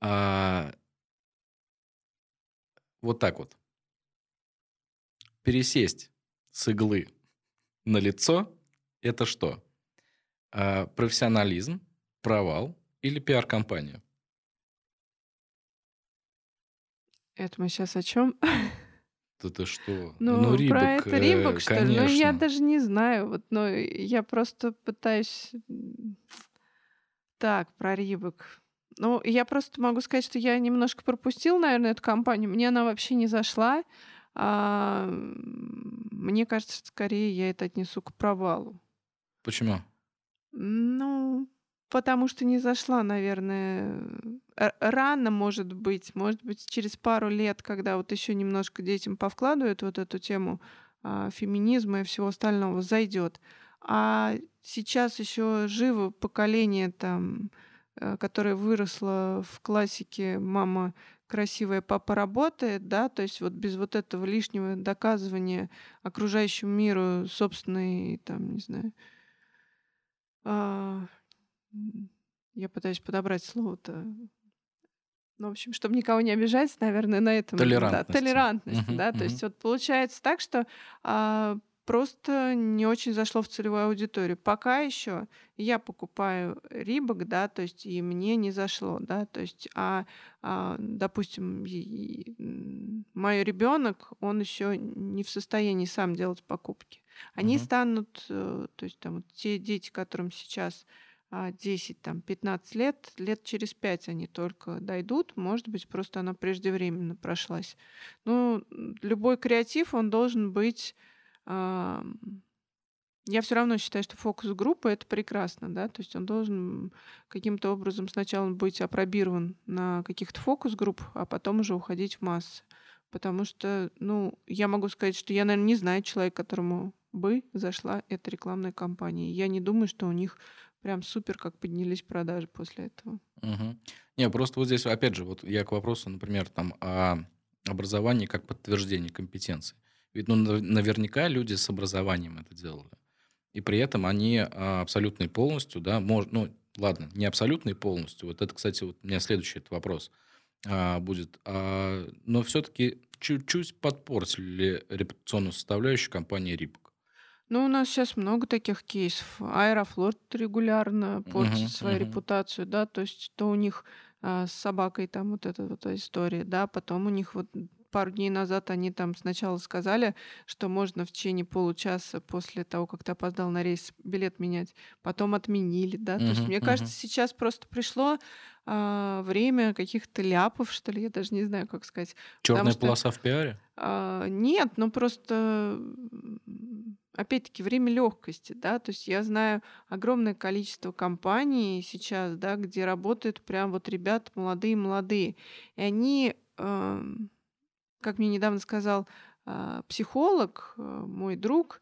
А, вот так вот. Пересесть с иглы на лицо – это что? А, профессионализм, провал или пиар-компания? это мы сейчас о чем? Да ты что? Ну, про Рибок, это э, Рибок, что ли? Ну, я даже не знаю. Вот, но я просто пытаюсь... Так, про Рибок. Ну, я просто могу сказать, что я немножко пропустил, наверное, эту компанию. Мне она вообще не зашла. А, мне кажется, скорее я это отнесу к провалу. Почему? Ну, потому что не зашла, наверное. Р- Рано, может быть, может быть, через пару лет, когда вот еще немножко детям повкладывают вот эту тему а, феминизма и всего остального, зайдет. А сейчас еще живо поколение там, э, которое выросло в классике «мама красивая, папа работает», да, то есть вот без вот этого лишнего доказывания окружающему миру собственной, там, не знаю, а, я пытаюсь подобрать слово-то. Ну, в общем, чтобы никого не обижать, наверное, на этом... Да, Толерантности. толерантность, Мгм, да. То мгм. есть вот получается так, что а, просто не очень зашло в целевую аудиторию. Пока еще я покупаю Рибок, да, то есть и мне не зашло, да, то есть, а, а, допустим, мой ребенок, он еще не в состоянии сам делать покупки. Они Мгм. станут, э, то есть там вот те дети, которым сейчас а, 10, там, 15 лет, лет через 5 они только дойдут, может быть, просто она преждевременно прошлась. Ну, любой креатив, он должен быть... Я все равно считаю, что фокус группы это прекрасно, да, то есть он должен каким-то образом сначала быть опробирован на каких-то фокус-групп, а потом уже уходить в массы. Потому что, ну, я могу сказать, что я, наверное, не знаю человека, которому бы зашла эта рекламная кампания. Я не думаю, что у них прям супер как поднялись продажи после этого. Мгм. Не, просто вот здесь, опять же, вот я к вопросу, например, там, о образовании как подтверждение компетенции. Ведь ну, нав- наверняка люди с образованием это делали. И при этом они а, абсолютно и полностью, да, мож, ну, ладно, не абсолютно и полностью. Вот это, кстати, вот у меня следующий этот вопрос. а, будет. А, но все-таки чуть-чуть подпортили репутационную составляющую компании Рибок. Ну, у нас сейчас много таких кейсов. Аэрофлот регулярно портит Мгм, свою мгм. репутацию, да, то есть то у них а, с собакой там вот эта вот история, да, потом у них вот пару дней назад они там сначала сказали, что можно в течение получаса после того, как ты опоздал на рейс, билет менять, потом отменили, да, то есть мне кажется, мгм. сейчас просто пришло а, время каких-то ляпов, что ли, я даже не знаю, как сказать, Черная что полоса в пиаре? а, нет, ну просто, опять-таки, время легкости, да, то есть я знаю огромное количество компаний сейчас, да, где работают прям вот ребята молодые-молодые, и они, ам, как мне недавно сказал а, психолог, а, мой друг,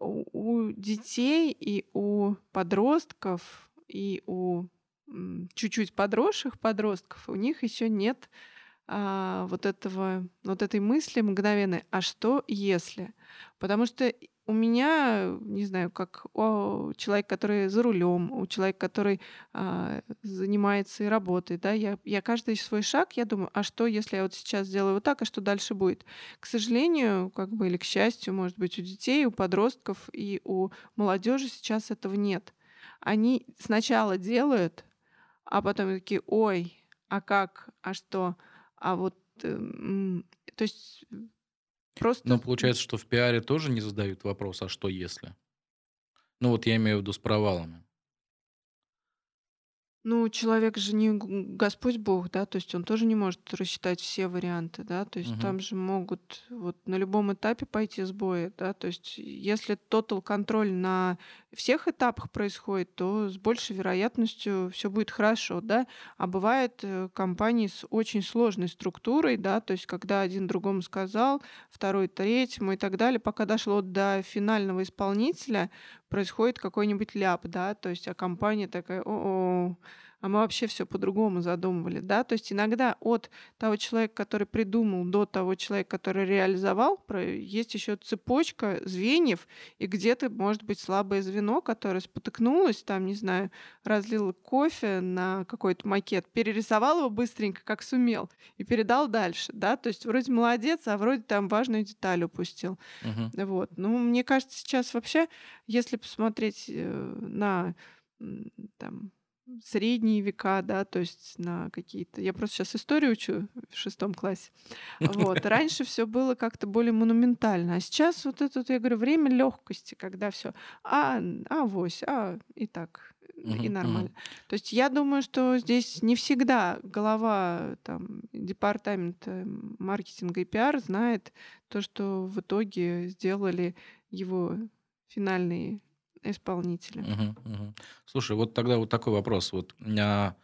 у, детей и у подростков и у чуть-чуть подросших подростков у них еще нет а, вот этого, вот этой мысли мгновенной, а что если? Потому что у меня, не знаю, как у человека, который за рулем, у человека, который а, занимается и работает, да, я, я каждый свой шаг, я думаю, а что, если я вот сейчас сделаю вот так, а что дальше будет? К сожалению, как бы или к счастью, может быть, у детей, у подростков и у молодежи сейчас этого нет. Они сначала делают, а потом такие, ой, а как, а что? А вот, эм, то есть просто, Но получается, что в пиаре тоже не задают вопрос, а что если? Ну вот я имею в виду с провалами. Ну, человек же не Господь Бог, да, то есть он тоже не может рассчитать все варианты, да, то есть Мгм. там же могут вот на любом этапе пойти сбои, да, то есть если тотал контроль на всех этапах происходит, то с большей вероятностью все будет хорошо, да, а бывает э, компании с очень сложной структурой, да, то есть когда один другому сказал, второй третьему и так далее, пока дошло до финального исполнителя, происходит какой-нибудь ляп, да, то есть а компания такая, о а мы вообще все по-другому задумывали, да. То есть иногда от того человека, который придумал, до того человека, который реализовал, есть еще цепочка звеньев, и где-то может быть слабое звено, которое спотыкнулось, там, не знаю, разлило кофе на какой-то макет, перерисовал его быстренько, как сумел, и передал дальше, да. То есть вроде молодец, а вроде там важную деталь упустил. Мгм. Вот. Ну, мне кажется, сейчас вообще, если посмотреть э, на там средние века, да, то есть на какие-то... Я просто сейчас историю учу в шестом классе. Вот. Раньше все было как-то более монументально, а сейчас вот это, вот, я говорю, время легкости, когда все, а, а, вось, а, и так, и нормально. То есть я думаю, что здесь не всегда голова там, департамента маркетинга и пиар знает то, что в итоге сделали его финальные исполнители. Мгм. Мгм. Слушай, вот тогда вот такой вопрос. Вот, а,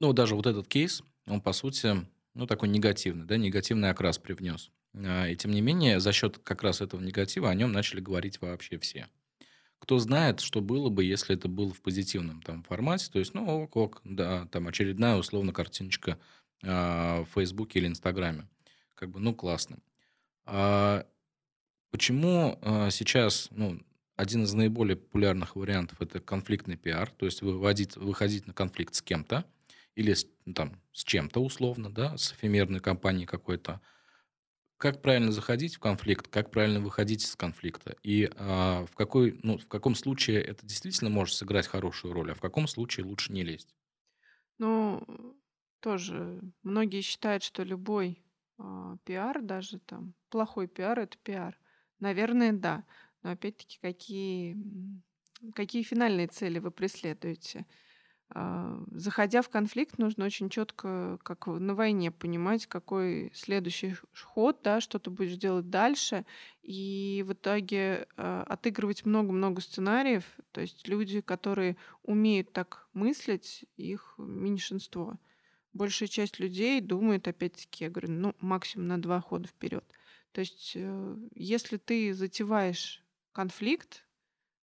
ну, даже вот этот кейс, он, по сути, ну, такой негативный, да, негативный окрас привнес. А, И тем не менее, за счет как раз этого негатива о нем начали говорить вообще все. Кто знает, что было бы, если это было в позитивном там формате, то есть, ну, ок, ок, да, там очередная, условно, картиночка а, в Фейсбуке или Инстаграме. Как бы, ну, классно. А почему а, сейчас, ну, один из наиболее популярных вариантов это конфликтный пиар, то есть выводить, выходить на конфликт с кем-то или с, ну, там, с чем-то условно, да, с эфемерной компанией какой-то. Как правильно заходить в конфликт, как правильно выходить из конфликта, и а, в, какой, ну, в каком случае это действительно может сыграть хорошую роль, а в каком случае лучше не лезть. Ну, тоже многие считают, что любой а, пиар, даже там плохой пиар, это пиар. Наверное, да. Но опять-таки, какие, какие финальные цели вы преследуете? А, Заходя в конфликт, нужно очень четко, как на войне, понимать, какой следующий ход, да, что ты будешь делать дальше. И в итоге а, отыгрывать много-много сценариев. То есть люди, которые умеют так мыслить, их меньшинство. Большая часть людей думает, опять-таки, я говорю, ну, максимум на два хода вперед. То есть, э, если ты затеваешь конфликт,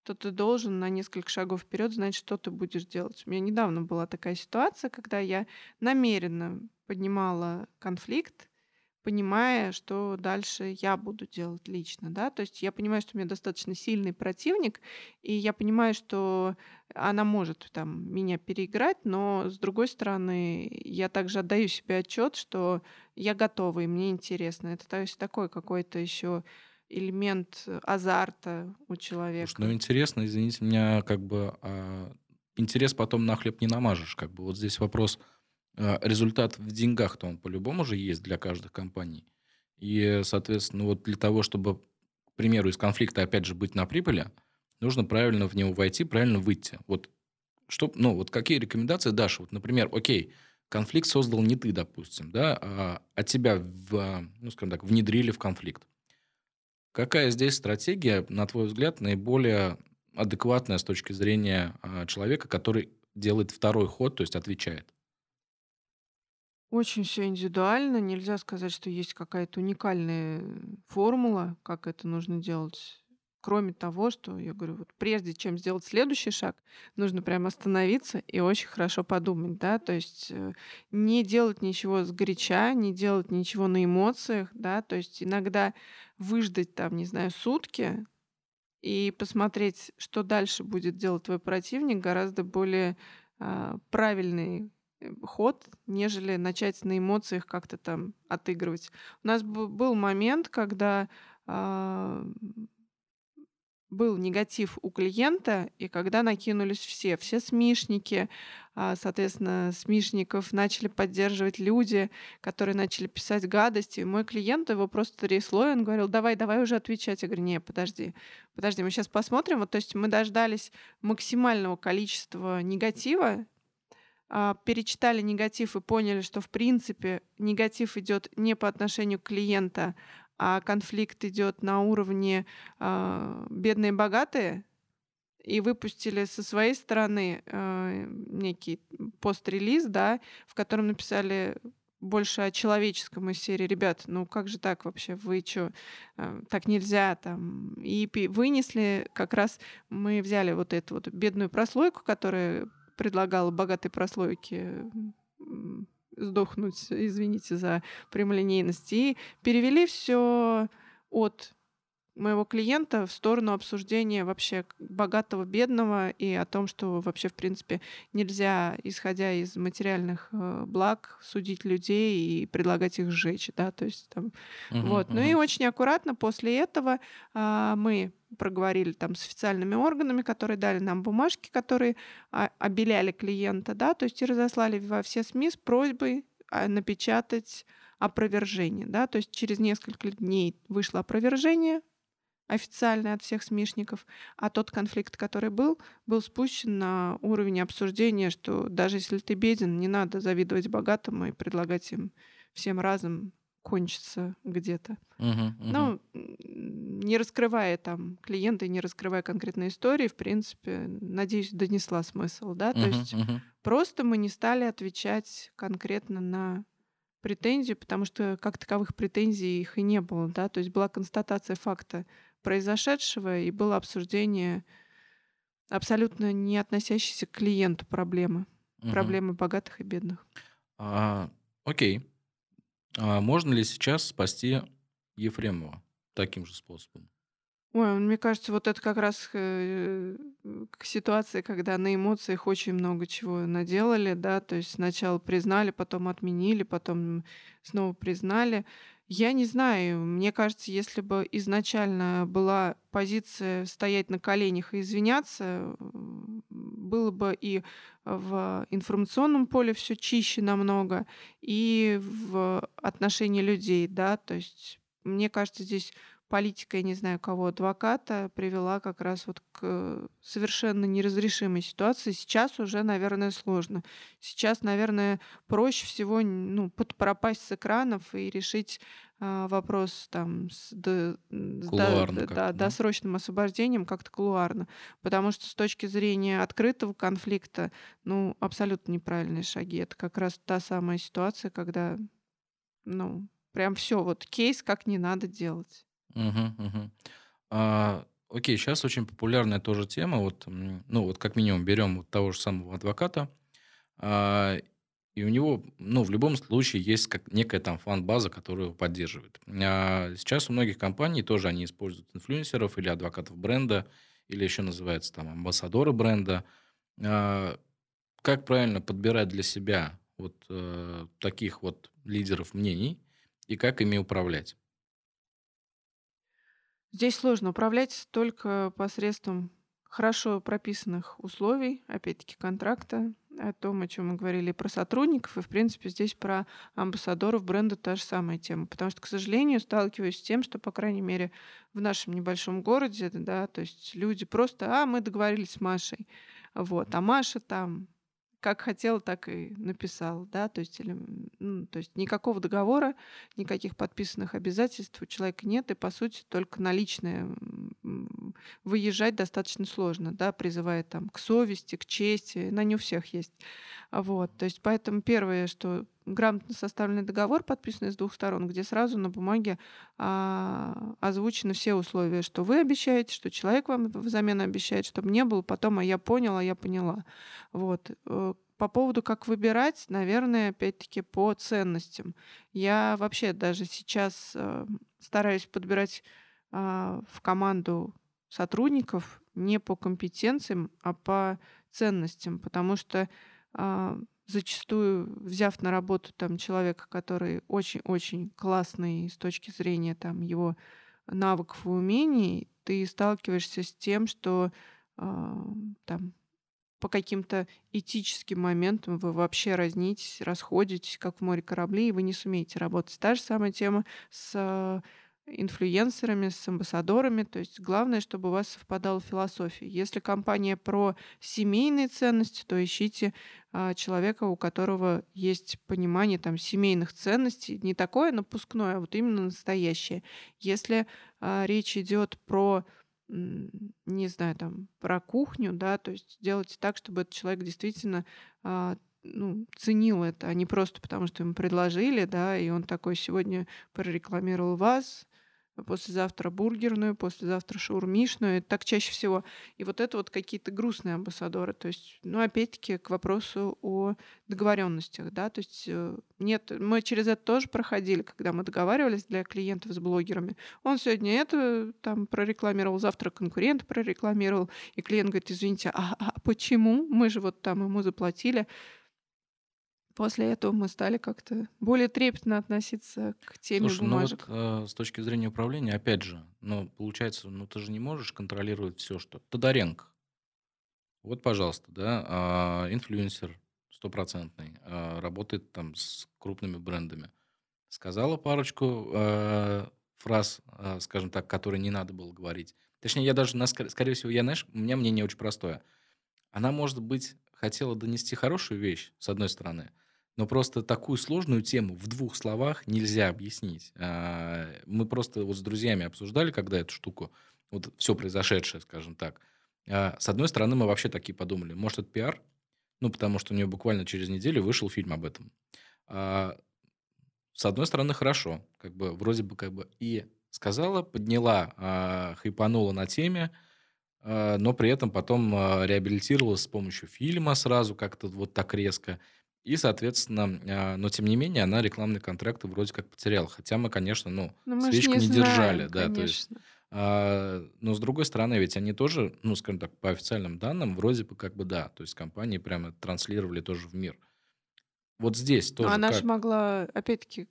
то ты должен на несколько шагов вперед знать, что ты будешь делать. У меня недавно была такая ситуация, когда я намеренно поднимала конфликт, понимая, что дальше я буду делать лично, да. То есть я понимаю, что у меня достаточно сильный противник, и я понимаю, что она может там меня переиграть, но с другой стороны, я также отдаю себе отчет, что я готова и мне интересно. Это то есть такой какой-то еще элемент азарта у человека. Слушай, ну интересно, извините меня, как бы а, интерес потом на хлеб не намажешь, как бы вот здесь вопрос а, результат в деньгах-то он по-любому же есть для каждой компании. И, соответственно, вот для того, чтобы, к примеру, из конфликта, опять же, быть на прибыли, нужно правильно в него войти, правильно выйти. Вот, что, ну, вот какие рекомендации дашь? Вот, например, окей, конфликт создал не ты, допустим, да, а, а тебя, в, ну, скажем так, внедрили в конфликт. Какая здесь стратегия, на твой взгляд, наиболее адекватная с точки зрения а, человека, который делает второй ход, то есть отвечает? Очень все индивидуально. Нельзя сказать, что есть какая-то уникальная формула, как это нужно делать. Кроме того, что я говорю, вот прежде чем сделать следующий шаг, нужно прям остановиться и очень хорошо подумать, да, то есть э, не делать ничего с горяча, не делать ничего на эмоциях, да, то есть иногда выждать там, не знаю, сутки и посмотреть, что дальше будет делать твой противник, гораздо более а, правильный Э, ход, нежели начать на эмоциях как-то там отыгрывать. У нас был момент, когда а, был негатив у клиента, и когда накинулись все, все смешники, а, соответственно, смешников начали поддерживать люди, которые начали писать гадости. И мой клиент его просто трясло, и он говорил, давай, давай уже отвечать. Я говорю, не, подожди, подожди, мы сейчас посмотрим. Вот, то есть мы дождались максимального количества негатива, а, перечитали негатив и поняли, что в принципе негатив идет не по отношению к клиента, а конфликт идет на уровне э, бедные богатые, и выпустили со своей стороны э, некий пост-релиз, да, в котором написали больше о человеческом из серии ребят, ну как же так вообще, вы что, э, так нельзя там. И вынесли, как раз мы взяли вот эту вот бедную прослойку, которая предлагала богатой прослойке сдохнуть, извините за прямолинейность, и перевели все от моего клиента в сторону обсуждения вообще богатого, бедного и о том, что вообще, в принципе, нельзя, исходя из материальных э, благ, судить людей и предлагать их сжечь, да, то есть там, uh-huh, вот. Uh-huh. Ну и очень аккуратно после этого а, мы проговорили там с официальными органами, которые дали нам бумажки, которые а, обеляли клиента, да, то есть и разослали во все СМИ с просьбой а, напечатать опровержение, да, то есть через несколько дней вышло опровержение, официальный от всех смешников, а тот конфликт, который был, был спущен на уровень обсуждения, что даже если ты беден, не надо завидовать богатому и предлагать им всем разом кончиться где-то. Uh-huh, uh-huh. Ну, не раскрывая там клиента и не раскрывая конкретной истории, в принципе, надеюсь, донесла смысл, да, то uh-huh, есть uh-huh. просто мы не стали отвечать конкретно на претензию, потому что как таковых претензий их и не было, да, то есть была констатация факта произошедшего, и было обсуждение абсолютно не относящейся к клиенту проблемы. Угу. Проблемы богатых и бедных. А, окей. А можно ли сейчас спасти Ефремова таким же способом? Ой, мне кажется, вот это как раз э, к ситуации, когда на эмоциях очень много чего наделали, да, то есть сначала признали, потом отменили, потом снова признали. Я не знаю. Мне кажется, если бы изначально была позиция стоять на коленях и извиняться, было бы и в информационном поле все чище намного, и в отношении людей, да, то есть мне кажется, здесь политика, я не знаю кого, адвоката, привела как раз вот к совершенно неразрешимой ситуации. Сейчас уже, наверное, сложно. Сейчас, наверное, проще всего ну, пропасть с экранов и решить а, вопрос там с, до, кулуарно да, да, досрочным освобождением как-то кулуарно. Потому что с точки зрения открытого конфликта, ну, абсолютно неправильные шаги. Это как раз та самая ситуация, когда, ну, прям все, вот кейс, как не надо делать. Мгм. А, окей, сейчас очень популярная тоже тема. Вот, ну, вот как минимум берем вот того же самого адвоката. А, И у него, ну, в любом случае есть как некая там фан-база, которая его поддерживает. А сейчас у многих компаний тоже они используют инфлюенсеров или адвокатов бренда, или еще называется там амбассадоры бренда. А, как правильно подбирать для себя вот э, таких вот лидеров мнений и как ими управлять? Здесь сложно управлять только посредством хорошо прописанных условий, опять-таки контракта, о том, о чем мы говорили про сотрудников, и, в принципе, здесь про амбассадоров бренда та же самая тема. Потому что, к сожалению, сталкиваюсь с тем, что, по крайней мере, в нашем небольшом городе, да, то есть люди просто, а, мы договорились с Машей, вот, а Маша там как хотел, так и написал, да, то есть, или, ну, то есть никакого договора, никаких подписанных обязательств у человека нет, и по сути только наличное выезжать достаточно сложно, да, призывая там к совести, к чести, на не у всех есть, вот, то есть поэтому первое, что грамотно составленный договор, подписанный с двух сторон, где сразу на бумаге а, озвучены все условия, что вы обещаете, что человек вам взамен обещает, чтобы не было потом, а я поняла, а я поняла. Вот. Э, по поводу, как выбирать, наверное, опять-таки по ценностям. Я вообще даже сейчас э, стараюсь подбирать э, в команду сотрудников не по компетенциям, а по ценностям, потому что э, зачастую, взяв на работу там человека, который очень-очень классный с точки зрения там его навыков и умений, ты сталкиваешься с тем, что э, там по каким-то этическим моментам вы вообще разнитесь, расходитесь, как в море корабли, и вы не сумеете работать. Та же самая тема с инфлюенсерами, с амбассадорами. То есть главное, чтобы у вас совпадала философия. Если компания про семейные ценности, то ищите а, человека, у которого есть понимание там, семейных ценностей. Не такое напускное, а вот именно настоящее. Если а, речь идет про не знаю, там, про кухню, да, то есть делайте так, чтобы этот человек действительно а, ну, ценил это, а не просто потому, что ему предложили, да, и он такой сегодня прорекламировал вас, послезавтра бургерную, послезавтра шаурмишную, так чаще всего. И вот это вот какие-то грустные амбассадоры. То есть, ну, опять-таки, к вопросу о договоренностях, да, то есть э, нет, мы через это тоже проходили, когда мы договаривались для клиентов с блогерами. Он сегодня это там прорекламировал, завтра конкурент прорекламировал, и клиент говорит, извините, а, а почему? Мы же вот там ему заплатили. После этого мы стали как-то более трепетно относиться к теме Слушай, бумажек. ну вот э, с точки зрения управления, опять же, ну, получается, ну ты же не можешь контролировать все, что... Тодоренко. Вот, пожалуйста, да, а, инфлюенсер стопроцентный, а, работает там с крупными брендами. Сказала парочку э, фраз, э, скажем так, которые не надо было говорить. Точнее, я даже, на, скорее всего, я, знаешь, у меня мнение очень простое. Она, может быть, хотела донести хорошую вещь, с одной стороны, но просто такую сложную тему в двух словах нельзя объяснить. А, мы просто вот с друзьями обсуждали, когда эту штуку, вот все произошедшее, скажем так. А, с одной стороны, мы вообще такие подумали, может, это пиар? Ну, потому что у нее буквально через неделю вышел фильм об этом. А, с одной стороны, хорошо. Как бы, вроде бы, как бы и сказала, подняла, хайпанула на теме, но при этом потом реабилитировалась с помощью фильма сразу как-то вот так резко. И, соответственно, а, но тем не менее, она рекламные контракты вроде как потеряла. Хотя мы, конечно, ну, Но мы свечку не не знаем, держали, да, то есть, конечно. а, но с другой стороны, ведь они тоже, ну, скажем так, по официальным данным, вроде бы как бы да, то есть компании прямо транслировали тоже в мир. Вот здесь Но тоже она же как? могла, опять-таки,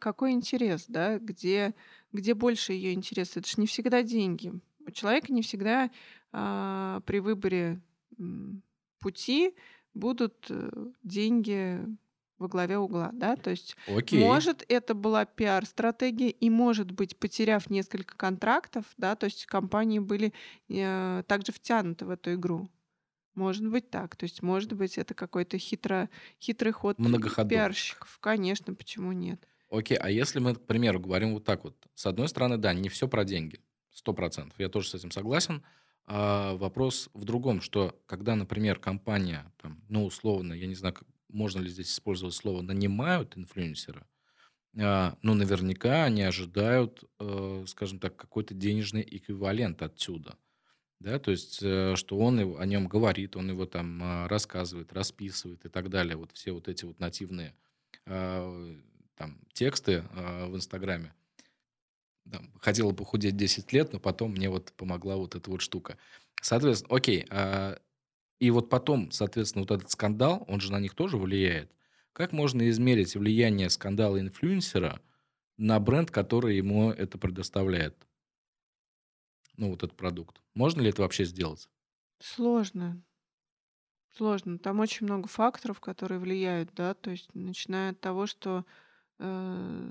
какой интерес, да, где, где больше ее интерес? Это же не всегда деньги. У человека не всегда а, при выборе пути будут э, деньги во главе угла, да, то есть Окей. может это была пиар-стратегия и может быть потеряв несколько контрактов, да, то есть компании были э, также втянуты в эту игру. Может быть так, то есть может быть это какой-то хитро, хитрый ход пиарщиков, конечно, почему нет? Окей, а если мы, к примеру, говорим вот так вот, с одной стороны, да, не все про деньги, сто процентов, я тоже с этим согласен, а вопрос в другом, что когда, например, компания, там, ну, условно, я не знаю, можно ли здесь использовать слово, нанимают инфлюенсера, а, ну, наверняка они ожидают, э, скажем так, какой-то денежный эквивалент отсюда. да, то есть, э, что он о нем говорит, он его там а, рассказывает, расписывает и так далее. Вот все вот эти вот нативные а, там тексты а, в Инстаграме. Там, хотела похудеть 10 лет, но потом мне вот помогла вот эта вот штука. Соответственно, окей, а, и вот потом, соответственно, вот этот скандал, он же на них тоже влияет. Как можно измерить влияние скандала инфлюенсера на бренд, который ему это предоставляет? Ну, вот этот продукт. Можно ли это вообще сделать? Сложно. Сложно. Там очень много факторов, которые влияют, да, то есть начиная от того, что э,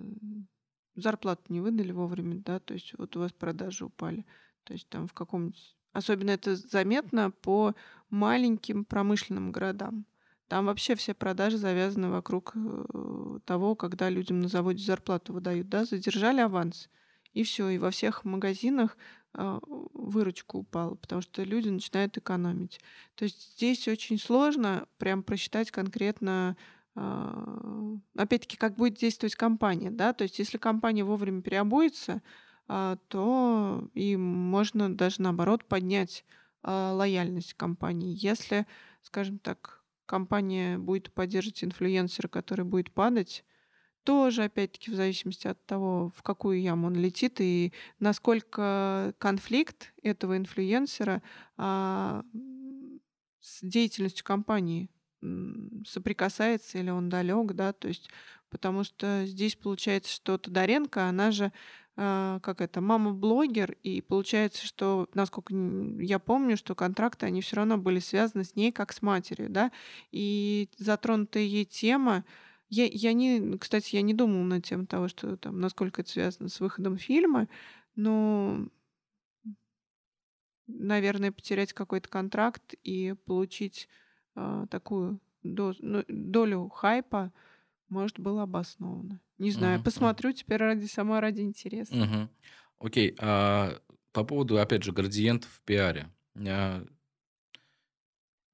зарплату не выдали вовремя, да, то есть вот у вас продажи упали, то есть там в каком-нибудь... Особенно это заметно по маленьким промышленным городам. Там вообще все продажи завязаны вокруг э, того, когда людям на заводе зарплату выдают, да, задержали аванс, и все, и во всех магазинах а, выручка упала, потому что люди начинают экономить. То есть здесь очень сложно прям просчитать конкретно, опять-таки, как будет действовать компания, да, то есть если компания вовремя переобуется, а, то и можно даже наоборот поднять лояльность компании. Если, скажем так, компания будет поддерживать инфлюенсера, который будет падать, тоже, опять-таки, в зависимости от того, в какую яму он летит и насколько конфликт этого инфлюенсера а, с деятельностью компании соприкасается или он далек, да, то есть потому что здесь получается, что Тодоренко, она же а, как это, мама-блогер, и получается, что, насколько я помню, что контракты, они все равно были связаны с ней как с матерью, да, и затронутая ей тема, я, я не, кстати, я не думала над тем того, что там, насколько это связано с выходом фильма, но, наверное, потерять какой-то контракт и получить а, такую доз- ну, долю хайпа, может, было обосновано. Не знаю, Мгм, посмотрю теперь ради сама ради интереса. Мгм. Окей, а по поводу, опять же, градиентов в пиаре. А,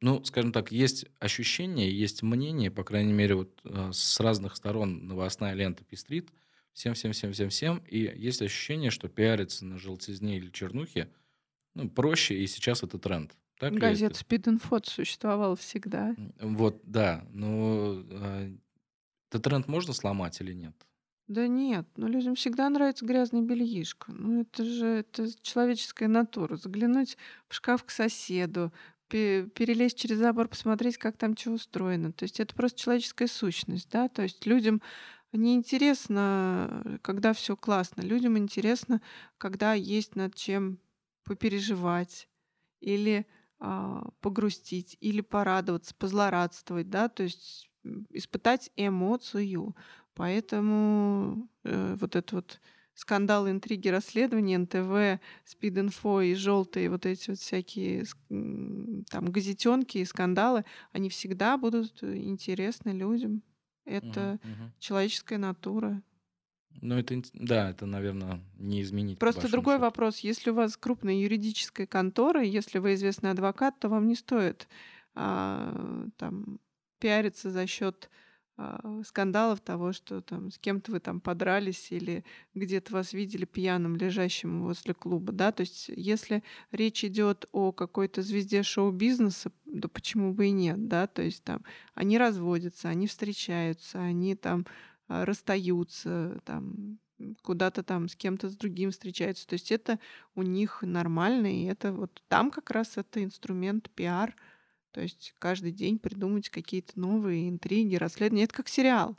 ну, скажем так, есть ощущение, есть мнение, по крайней мере, вот э, с разных сторон новостная лента пестрит, всем, всем, всем, всем, всем, и есть ощущение, что пиариться на желтизне или чернухе, ну, проще, и сейчас это тренд. Так Газета Info существовала всегда. Вот, да, но э, этот тренд можно сломать или нет? Да нет, ну людям всегда нравится грязный бельишко. Ну это же это человеческая натура. Заглянуть в шкаф к соседу, перелезть через забор, посмотреть, как там что устроено. То есть это просто человеческая сущность, да. То есть людям не интересно, когда все классно. Людям интересно, когда есть над чем попереживать или а, погрустить, или порадоваться, позлорадствовать, да, то есть испытать эмоцию. Поэтому э, вот это вот скандалы, интриги, расследования, НТВ, Спид-инфо и желтые вот эти вот всякие там газетенки и скандалы, они всегда будут интересны людям. Это Мгм, мгм. человеческая натура. Ну, это, да, это, наверное, не изменить Просто другой счету. вопрос. Если у вас крупная юридическая контора, если вы известный адвокат, то вам не стоит а, там пиариться за счет а, скандалов того, что там с кем-то вы там подрались или где-то вас видели пьяным, лежащим возле клуба, да, то есть если речь идет о какой-то звезде шоу-бизнеса, да почему бы и нет, да, то есть там они разводятся, они встречаются, они там расстаются, там куда-то там с кем-то с другим встречаются, то есть это у них нормально, и это вот там как раз это инструмент пиар, то есть каждый день придумать какие-то новые интриги, расследования. Это как сериал.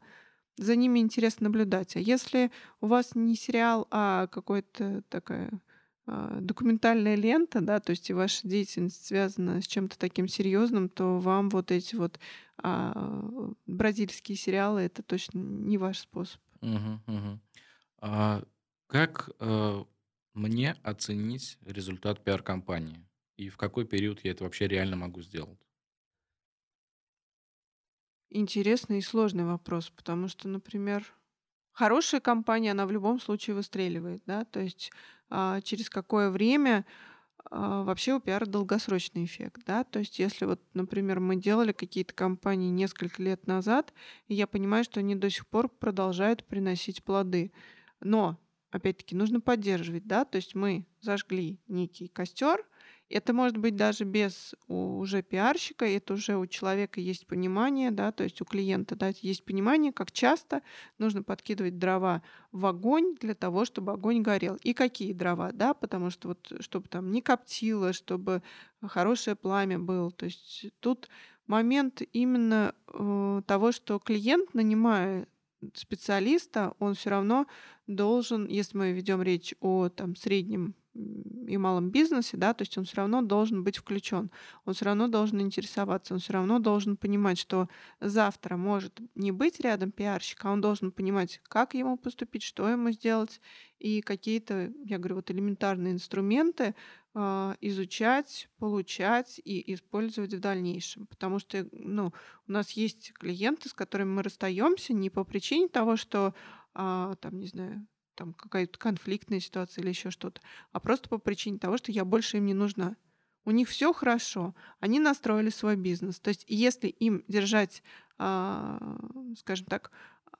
За ними интересно наблюдать. А если у вас не сериал, а какая-то такая а, документальная лента, да, то есть и ваша деятельность связана с чем-то таким серьезным, то вам вот эти вот а, бразильские сериалы это точно не ваш способ. Мгм, мгм. А как э, мне оценить результат пиар-компании? И в какой период я это вообще реально могу сделать? Интересный и сложный вопрос, потому что, например, хорошая компания, она в любом случае выстреливает, да, то есть а, через какое время а, вообще у пиара долгосрочный эффект, да, то есть если вот, например, мы делали какие-то компании несколько лет назад, и я понимаю, что они до сих пор продолжают приносить плоды, но опять-таки нужно поддерживать, да, то есть мы зажгли некий костер, Это может быть даже без уже пиарщика, это уже у человека есть понимание, да, то есть у клиента да, есть понимание, как часто нужно подкидывать дрова в огонь для того, чтобы огонь горел. И какие дрова, да, потому что вот чтобы там не коптило, чтобы хорошее пламя было. То есть тут момент именно э, того, что клиент, нанимая специалиста, он все равно должен, если мы ведем речь о там, среднем и малом бизнесе, да, то есть он все равно должен быть включен, он все равно должен интересоваться, он все равно должен понимать, что завтра может не быть рядом пиарщика, а он должен понимать, как ему поступить, что ему сделать, и какие-то, я говорю, вот элементарные инструменты э, изучать, получать и использовать в дальнейшем. Потому что ну, у нас есть клиенты, с которыми мы расстаемся не по причине того, что э, там, не знаю, там какая-то конфликтная ситуация или еще что-то, а просто по причине того, что я больше им не нужна. У них все хорошо, они настроили свой бизнес. То есть, если им держать, а, скажем так,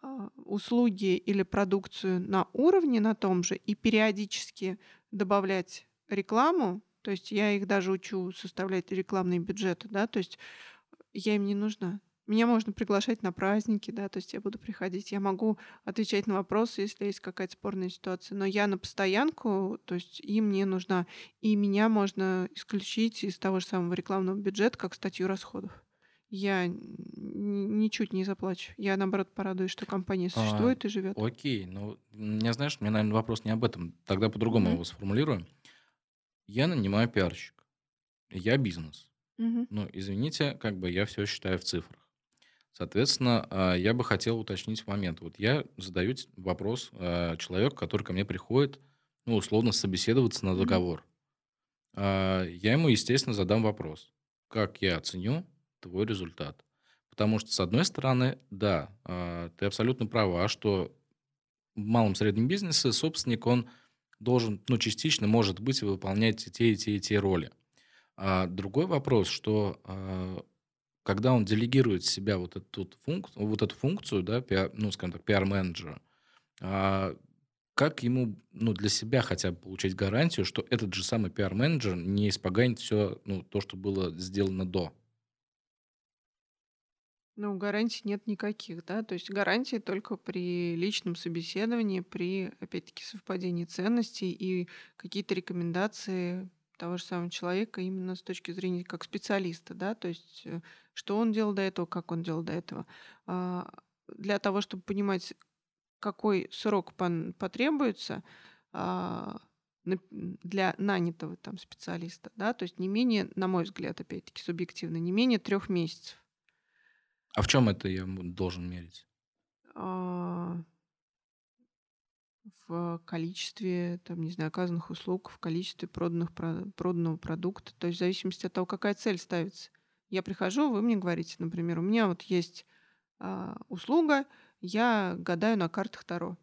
а, услуги или продукцию на уровне на том же и периодически добавлять рекламу, то есть я их даже учу составлять рекламные бюджеты, да, то есть я им не нужна. Меня можно приглашать на праздники, да, то есть я буду приходить, я могу отвечать на вопросы, если есть какая-то спорная ситуация, но я на постоянку, то есть им не нужна, и меня можно исключить из того же самого рекламного бюджета как статью расходов. Я ничуть не заплачу. Я, наоборот, порадуюсь, что компания а, существует а, и живет. Окей, ну, не знаешь, мне, наверное, вопрос не об этом. Тогда по-другому mm-hmm. его сформулирую. Я нанимаю пиарщик. Я бизнес. Mm-hmm. Ну, извините, как бы я все считаю в цифрах. Соответственно, а, я бы хотел уточнить момент. Вот я задаю вопрос а, человеку, который ко мне приходит, ну, условно, собеседоваться на договор. А, я ему, естественно, задам вопрос. Как я оценю твой результат? Потому что, с одной стороны, да, ты абсолютно права, что в малом среднем бизнесе собственник, он должен, ну, частично, может быть, выполнять те и те и те роли. А другой вопрос, что когда он делегирует себя вот эту функцию, вот эту функцию, да, пиар, ну, скажем так, пиар-менеджера, а как ему, ну, для себя хотя бы получать гарантию, что этот же самый пиар-менеджер не испоганит все, ну, то, что было сделано до? Ну, гарантий нет никаких, да, то есть гарантии только при личном собеседовании, при, опять-таки, совпадении ценностей и какие-то рекомендации того же самого человека именно с точки зрения как специалиста, да, то есть э, что он делал до этого, как он делал до этого. А, для того, чтобы понимать, какой срок потребуется а, для нанятого там специалиста, да, то есть не менее, на мой взгляд, опять-таки субъективно, не менее трех месяцев. А в чем это я должен мерить? В количестве, там, не знаю, оказанных услуг, в количестве проданных, проданного продукта. То есть в зависимости от того, какая цель ставится. Я прихожу, вы мне говорите, например, у меня вот есть а, услуга, я гадаю на картах Таро.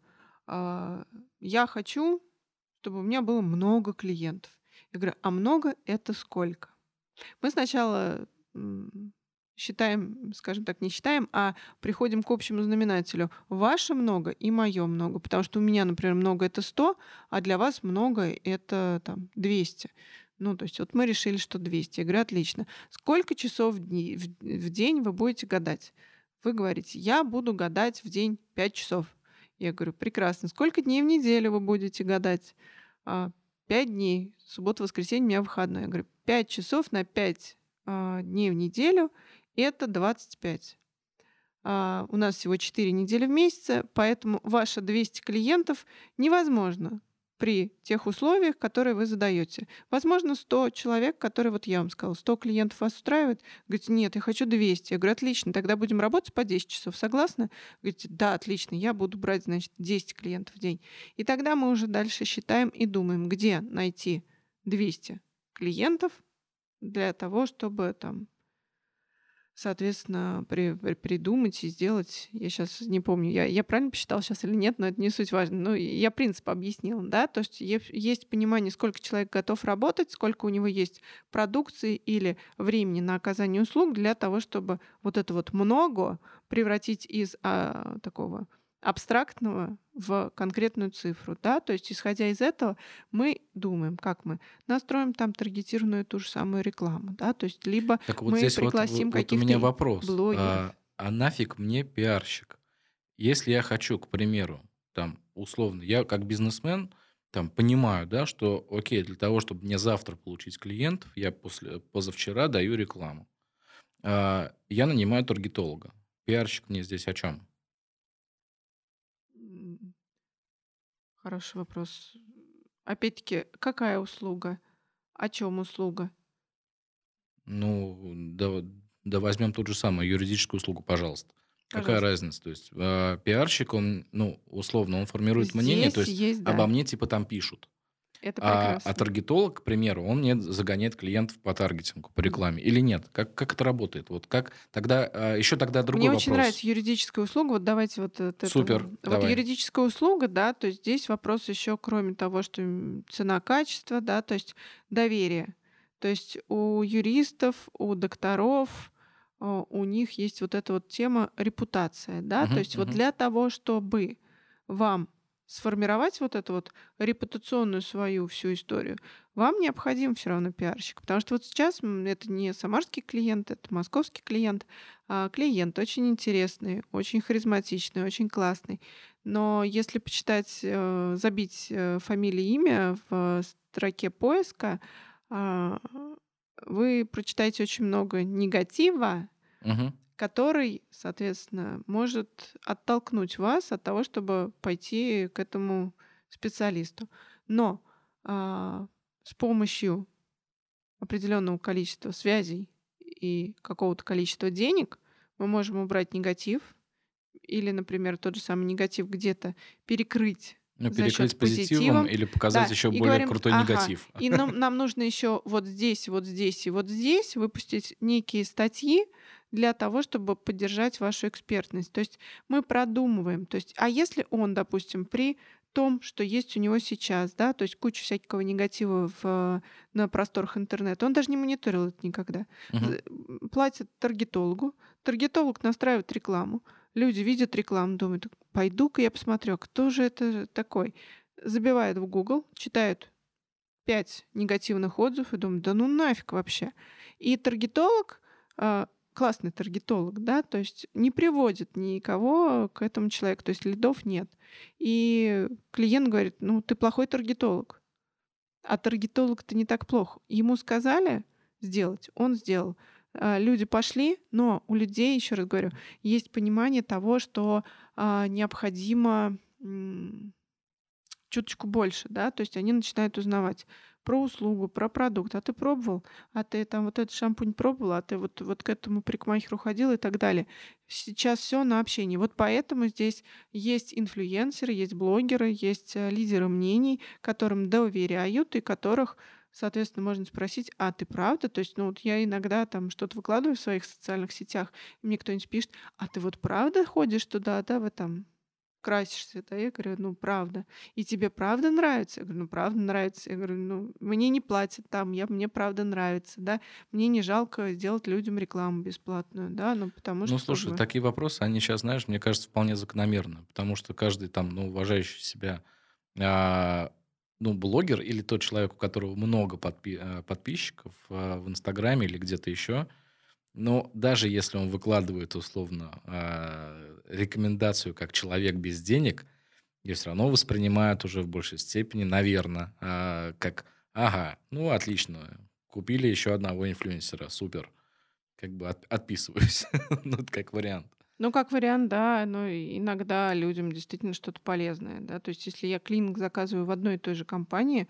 А, я хочу, чтобы у меня было много клиентов. Я говорю, а много это сколько? Мы сначала считаем, скажем так, не считаем, а приходим к общему знаменателю. Ваше много и мое много. Потому что у меня, например, много это 100, а для вас много это там 200. Ну, то есть вот мы решили, что 200. Я говорю, отлично. Сколько часов в, дни, в, в день вы будете гадать? Вы говорите, я буду гадать в день 5 часов. Я говорю, прекрасно. Сколько дней в неделю вы будете гадать? А, 5 дней. Суббота, воскресенье, у меня выходной. Я говорю, 5 часов на 5 а, дней в неделю – это 25. А, у нас всего 4 недели в месяц, поэтому ваши 200 клиентов невозможно при тех условиях, которые вы задаете. Возможно, 100 человек, которые, вот я вам сказала, 100 клиентов вас устраивает. Говорите, нет, я хочу 200. Я говорю, отлично, тогда будем работать по 10 часов. Согласны? Говорите, да, отлично, я буду брать, значит, 10 клиентов в день. И тогда мы уже дальше считаем и думаем, где найти 200 клиентов для того, чтобы там соответственно, при, при, придумать и сделать. Я сейчас не помню, я, я правильно посчитала сейчас или нет, но это не суть важно. Ну, я принцип объяснила, да, то есть есть понимание, сколько человек готов работать, сколько у него есть продукции или времени на оказание услуг для того, чтобы вот это вот много превратить из а, такого абстрактного в конкретную цифру, да, то есть исходя из этого мы думаем, как мы настроим там таргетированную ту же самую рекламу, да, то есть либо Так вот мы здесь вот, пригласим вот у каких-то меня вопрос. блогеров. А, а нафиг мне пиарщик? Если я хочу, к примеру, там, условно, я как бизнесмен, там, понимаю, да, что, окей, для того, чтобы мне завтра получить клиентов, я после, позавчера даю рекламу. А, я нанимаю таргетолога. Пиарщик мне здесь о чем? Хороший вопрос. Опять-таки, какая услуга? О чем услуга? Ну, да, да возьмем тот же самый юридическую услугу, пожалуйста. Какая Пожалуйста. разница? То есть а, пиарщик, он, ну, условно, он формирует мнение, то Здесь есть есть, обо да, мне типа там пишут. Это А, а таргетолог, к примеру, он мне загоняет клиентов по таргетингу, по рекламе или нет? Как, как это работает? Вот как тогда а, еще тогда другой Мне очень вопрос. нравится юридическая услуга. Вот давайте вот от Супер. Вот давай. юридическая услуга, да, то есть здесь вопрос еще, кроме того, что м, цена, качество, да, то есть доверие. То есть у юристов, у докторов, а, у них есть вот эта вот тема репутация, да, то Мгм, есть вот мгм. для того, чтобы вам сформировать вот эту вот репутационную свою всю историю, вам необходим все равно пиарщик. Потому что вот сейчас это не самарский клиент, это московский клиент. а клиент очень интересный, очень харизматичный, очень классный. Но если почитать, э, забить э, фамилию, имя в строке поиска, а, вы прочитаете очень много негатива, Мгм. Который, соответственно, может оттолкнуть вас от того, чтобы пойти к этому специалисту. Но а, с помощью определенного количества связей и какого-то количества денег мы можем убрать негатив или, например, тот же самый негатив где-то перекрыть Ну, перекрыть позитивом позитивом. или показать Да, еще более говорим, крутой ага, негатив. и нам, нам нужно еще вот здесь, вот здесь и вот здесь выпустить некие статьи для того, чтобы поддержать вашу экспертность. То есть мы продумываем. То есть, а если он, допустим, при том, что есть у него сейчас, да, то есть куча всякого негатива в, на просторах интернета, он даже не мониторил это никогда. М, Платит таргетологу, таргетолог настраивает рекламу, люди видят рекламу, думают, пойду-ка я посмотрю, а кто же это такой. Забивают в Google, читают пять негативных отзывов и думают, да ну нафиг вообще. И таргетолог, а, классный таргетолог, да, то есть не приводит никого к этому человеку, то есть лидов нет. И клиент говорит, ну ты плохой таргетолог. А таргетолог-то не так плохо. Ему сказали сделать, он сделал. А, Люди пошли, но у людей, еще раз говорю, есть понимание того, что а, необходимо чуточку больше, да, то есть они начинают узнавать про услугу, про продукт. А ты пробовал? А ты там вот этот шампунь пробовал? А ты вот, вот к этому парикмахеру ходил и так далее. Сейчас все на общении. Вот поэтому здесь есть инфлюенсеры, есть блогеры, есть э, лидеры мнений, которым доверяют и которых Соответственно, можно спросить, а ты правда? То есть, ну вот я иногда там что-то выкладываю в своих социальных сетях, и мне кто-нибудь пишет, а ты вот правда ходишь туда, да, в этом красишься, да? Я говорю, ну правда. И тебе правда нравится? Я говорю, ну правда нравится. Я говорю, ну мне не платят там, я, мне правда нравится, да? Мне не жалко сделать людям рекламу бесплатную, да? Ну потому что Ну, слушай, бы... такие вопросы, они сейчас, знаешь, мне кажется, вполне закономерны, потому что каждый там, ну, уважающий себя, а, ну, блогер или тот человек, у которого много подпи- а, подписчиков а, в Инстаграме или где-то еще, но даже если он выкладывает условно а, рекомендацию как человек без денег, ее все равно воспринимают уже в большей степени, наверное, как, ага, ну, отлично, купили еще одного инфлюенсера, супер, как бы от- отписываюсь, ну, как вариант. Ну, как вариант, да, но иногда людям действительно что-то полезное, да. То есть, если я клининг заказываю в одной и той же компании,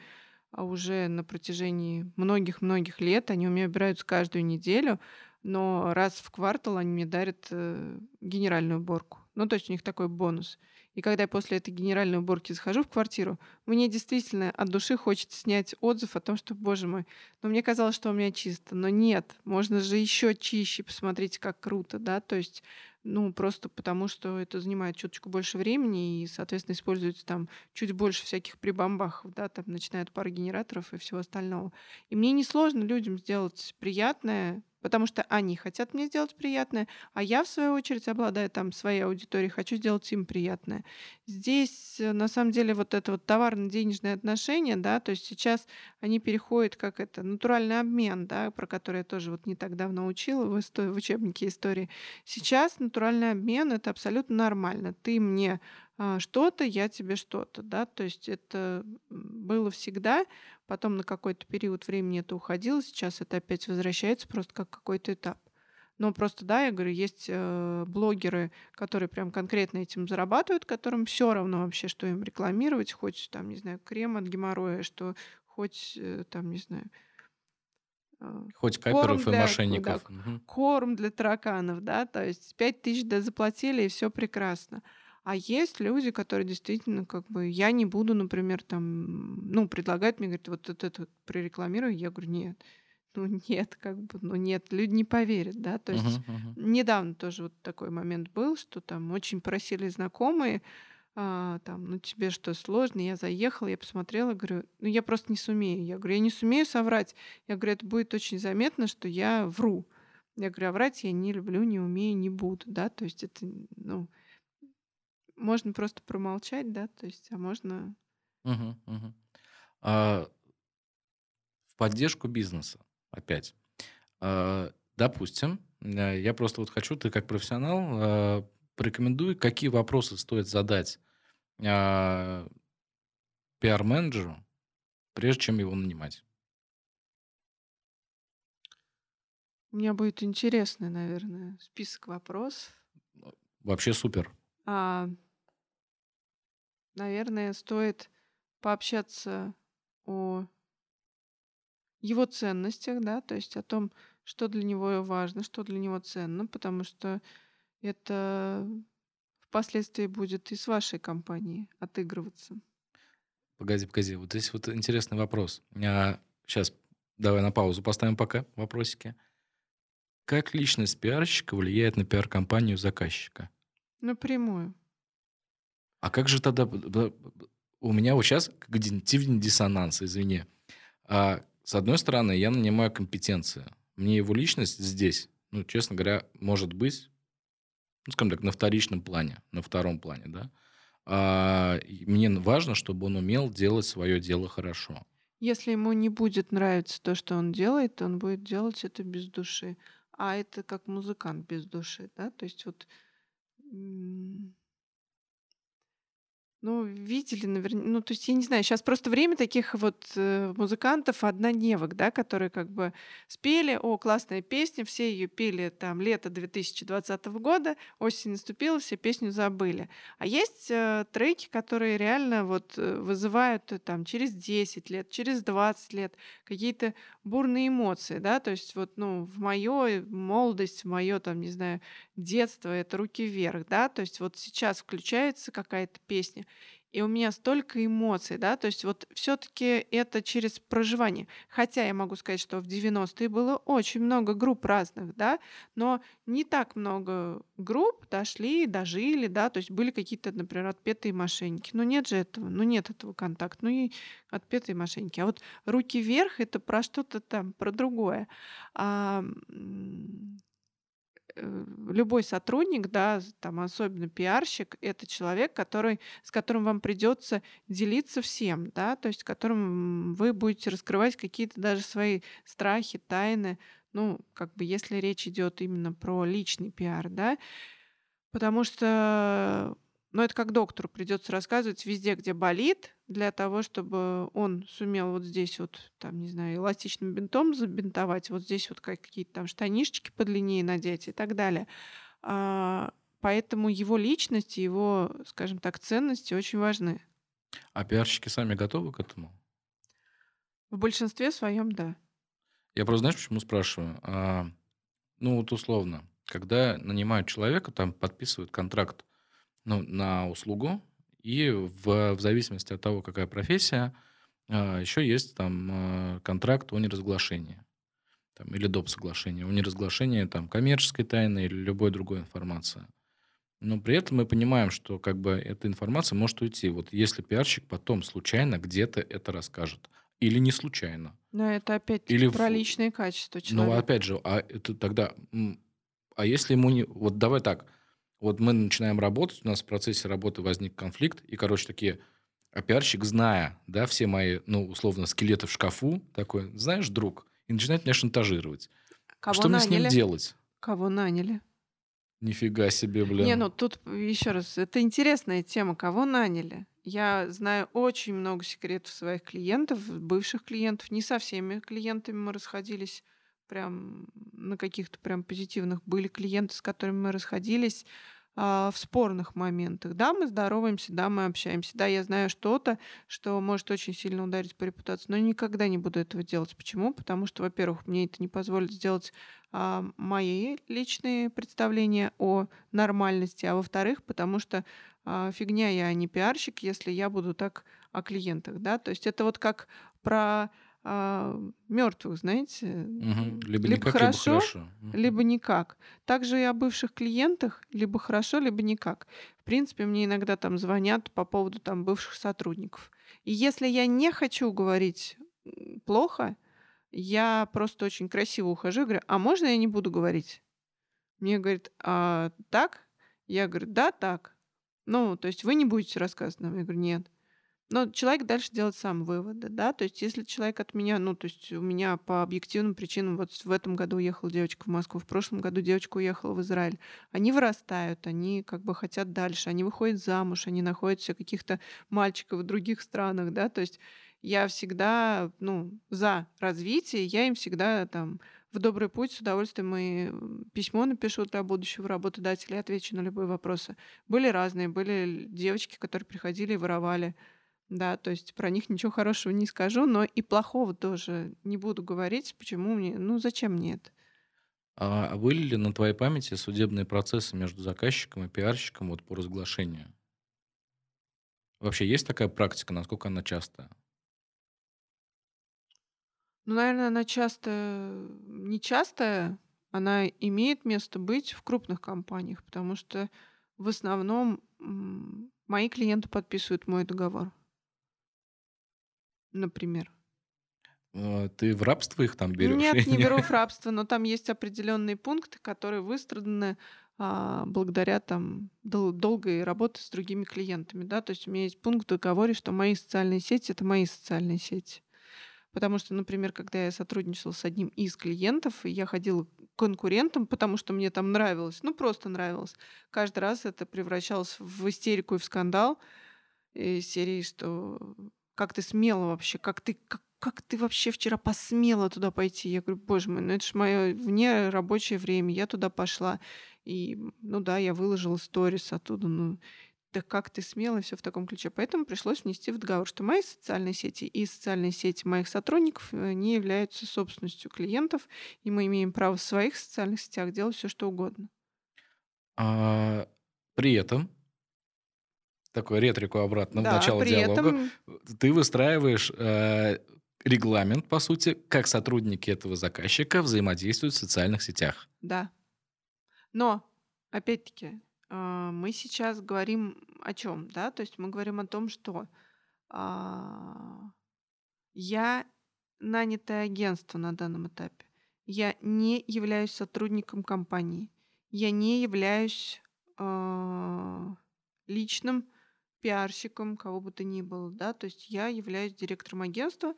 а уже на протяжении многих-многих лет, они у меня убираются каждую неделю, но раз в квартал они мне дарят э, генеральную уборку. Ну, то есть у них такой бонус. И когда я после этой генеральной уборки захожу в квартиру, мне действительно от души хочется снять отзыв о том, что, боже мой, но мне казалось, что у меня чисто. Но нет, можно же еще чище, посмотрите, как круто, да, то есть ну, просто потому, что это занимает чуточку больше времени и, соответственно, используется там чуть больше всяких прибамбахов, да, там начиная от пары генераторов и всего остального. И мне несложно людям сделать приятное, потому что они хотят мне сделать приятное, а я, в свою очередь, обладая там своей аудиторией, хочу сделать им приятное. Здесь, э, на самом деле, вот это вот товарно-денежное отношение, да, то есть сейчас они переходят как это, натуральный обмен, да, про который я тоже вот не так давно учила в, исто- в учебнике истории. Сейчас натуральный обмен — это абсолютно нормально. Ты мне что-то, я тебе что-то, да, то есть это было всегда, потом на какой-то период времени это уходило, сейчас это опять возвращается просто как какой-то этап. Но просто, да, я говорю, есть э, блогеры, которые прям конкретно этим зарабатывают, которым все равно вообще, что им рекламировать, хоть там, не знаю, крем от геморроя, что хоть э, там, не знаю, э, Хоть каперов и мошенников. Да, угу. Корм для тараканов, да, то есть 5 тысяч да, заплатили, и все прекрасно. А есть люди, которые действительно, как бы, я не буду, например, там, ну, предлагать мне, говорит, вот это, это прорекламируй. Я говорю, нет. Ну, нет, как бы, ну, нет, люди не поверят, да. То есть uh-huh, uh-huh. недавно тоже вот такой момент был, что там очень просили знакомые, а, там, ну, тебе что, сложно? Я заехала, я посмотрела, говорю, ну, я просто не сумею. Я говорю, я не сумею соврать. Я говорю, это будет очень заметно, что я вру. Я говорю, а врать я не люблю, не умею, не буду, да, то есть это, ну, можно просто промолчать, да, то есть, а можно... Мгм, мгм. А, в поддержку бизнеса, опять. А, допустим, э, я просто вот хочу, ты как профессионал, а, порекомендуй, какие вопросы стоит задать а, пиар-менеджеру, прежде чем его нанимать. У меня будет интересный, наверное, список вопросов. Вообще супер. А, наверное, стоит пообщаться о его ценностях, да, то есть о том, что для него важно, что для него ценно, потому что это впоследствии будет и с вашей компанией отыгрываться. Погоди, погоди, вот здесь вот интересный вопрос. А, сейчас давай на паузу поставим пока вопросики. Как личность пиарщика влияет на пиар-компанию заказчика? Напрямую. А как же тогда... У меня вот сейчас когнитивный диссонанс, извини. А, с одной стороны, я нанимаю компетенции. Мне его личность здесь, ну, честно говоря, может быть, ну, скажем так, на вторичном плане, на втором плане, да. А, мне важно, чтобы он умел делать свое дело хорошо. Если ему не будет нравиться то, что он делает, он будет делать это без души. А это как музыкант без души, да? То есть вот ну, видели, наверное. Ну, то есть, я не знаю, сейчас просто время таких вот э, музыкантов однодневок, да, которые как бы спели, о, классная песня, все ее пели там лето 2020 года, осень наступила, все песню забыли. А есть э, треки, которые реально вот э, вызывают э, там через 10 лет, через 20 лет какие-то бурные эмоции, да, то есть вот, ну, в мою молодость, в мое там, не знаю, детство, это руки вверх, да, то есть вот сейчас включается какая-то песня, и у меня столько эмоций, да, то есть вот все-таки это через проживание. Хотя я могу сказать, что в 90-е было очень много групп разных, да, но не так много групп дошли, дожили, да, то есть были какие-то, например, отпетые мошенники. Ну нет же этого, ну нет этого контакта, ну и отпетые мошенники. А вот руки вверх это про что-то там, про другое. А, любой сотрудник, да, там особенно пиарщик, это человек, который, с которым вам придется делиться всем, да, то есть которым вы будете раскрывать какие-то даже свои страхи, тайны, ну, как бы если речь идет именно про личный пиар, да, потому что но это как доктору придется рассказывать везде, где болит, для того, чтобы он сумел вот здесь вот, там, не знаю, эластичным бинтом забинтовать, вот здесь вот какие-то там штанишечки подлиннее надеть и так далее. А, поэтому его личность, его, скажем так, ценности очень важны. А пиарщики сами готовы к этому? В большинстве своем, да. Я просто, знаешь, почему спрашиваю? А, ну, вот условно, когда нанимают человека, там подписывают контракт ну, на услугу, и в, в зависимости от того, какая профессия, а, еще есть там а, контракт о неразглашении там, или доп. соглашение о неразглашении там, коммерческой тайны или любой другой информации. Но при этом мы понимаем, что как бы эта информация может уйти. Вот если пиарщик потом случайно где-то это расскажет, или не случайно. Но это опять-таки Или про в- личные качества Ну, человека. опять же, а это тогда... А если ему не... Вот давай так. Вот мы начинаем работать, у нас в процессе работы возник конфликт, и, короче, такие... А пиарщик, зная, да, все мои, ну, условно, скелеты в шкафу, такой, знаешь, друг, и начинает меня шантажировать. Кого Что мне с ним наняли? делать? Кого наняли? Нифига себе, блин. Не, ну тут еще раз, это интересная тема, кого наняли. Я знаю очень много секретов своих клиентов, бывших клиентов. Не со всеми клиентами мы расходились прям на каких-то прям позитивных. Были клиенты, с которыми мы расходились а, в спорных моментах. Да, мы здороваемся, да, мы общаемся. Да, я знаю что-то, что может очень сильно ударить по репутации, но никогда не буду этого делать. Почему? Потому что, во-первых, мне это не позволит сделать а, мои личные представления о нормальности, а во-вторых, потому что а, фигня я, а не пиарщик, если я буду так о клиентах, да, то есть это вот как про мертвых, знаете, Мгм. Либо, либо никак, хорошо, либо хорошо. Либо никак. Также и о бывших клиентах, либо хорошо, либо никак. В принципе, мне иногда там звонят по поводу там бывших сотрудников. И если я не хочу говорить плохо, я просто очень красиво ухожу и говорю, а можно я не буду говорить? Мне говорит, а так? Я говорю, да, так. Ну, то есть вы не будете рассказывать нам? Я говорю, нет. Но человек дальше делает сам выводы, да, то есть если человек от меня, ну, то есть у меня по объективным причинам, вот в этом году уехала девочка в Москву, в прошлом году девочка уехала в Израиль, они вырастают, они как бы хотят дальше, они выходят замуж, они находят себе каких-то мальчиков в других странах, да, то есть я всегда, ну, за развитие, я им всегда там в добрый путь с удовольствием и письмо напишу для будущего работодателя отвечу на любые вопросы. Были разные, были девочки, которые приходили и воровали, да, то есть про них ничего хорошего не скажу, но и плохого тоже не буду говорить. Почему мне? Ну, зачем мне это? А были ли на твоей памяти судебные процессы между заказчиком и пиарщиком вот по разглашению? Вообще есть такая практика, насколько она частая? Ну, наверное, она часто, не частая, она имеет место быть в крупных компаниях, потому что в основном мои клиенты подписывают мой договор. Например. Э, Ты в рабство их там берешь? Нет, не беру в рабство, но там есть определенные пункты, которые выстраданы а, благодаря там дол- долгой работе с другими клиентами, да, то есть у меня есть пункт в договоре, что мои социальные сети это мои социальные сети. Потому что, например, когда я сотрудничала с одним из клиентов, и я ходила к конкурентам, потому что мне там нравилось, ну просто нравилось. Каждый раз это превращалось в истерику и в скандал из серии, что как ты смела вообще, как ты, как, как ты вообще вчера посмела туда пойти? Я говорю, боже мой, ну это же мое вне рабочее время, я туда пошла. И, ну да, я выложила сторис оттуда, ну да как ты смела, все в таком ключе. Поэтому пришлось внести в договор, что мои социальные сети и социальные сети моих сотрудников э, не являются собственностью клиентов, и мы имеем право в своих социальных сетях делать все, что угодно. А, При этом, такой ретрику обратно в Да, начало при диалога, этом ты выстраиваешь э, регламент, по сути, как сотрудники этого заказчика взаимодействуют в социальных сетях. Да. Но, опять-таки, а, мы сейчас говорим о чем, да? То есть мы говорим о том, что а, я нанятое агентство на данном этапе. Я не являюсь сотрудником компании. Я не являюсь а, личным пиарщиком, кого бы то ни было, да, то есть я являюсь директором агентства,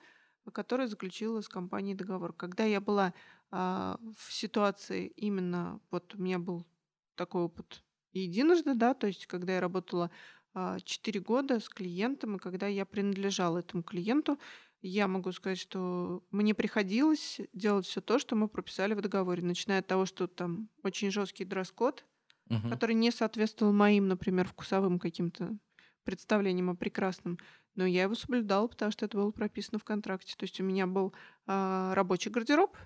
которое заключило с компанией договор. Когда я была а, в ситуации именно, вот у меня был такой опыт единожды, да, то есть когда я работала а, 4 года с клиентом, и когда я принадлежала этому клиенту, я могу сказать, что мне приходилось делать все то, что мы прописали в договоре, начиная от того, что там очень жесткий дресс-код, Мгм. который не соответствовал моим, например, вкусовым каким-то представлениям о прекрасном. Но я его соблюдала, потому что это было прописано в контракте. То есть у меня был а, рабочий гардероб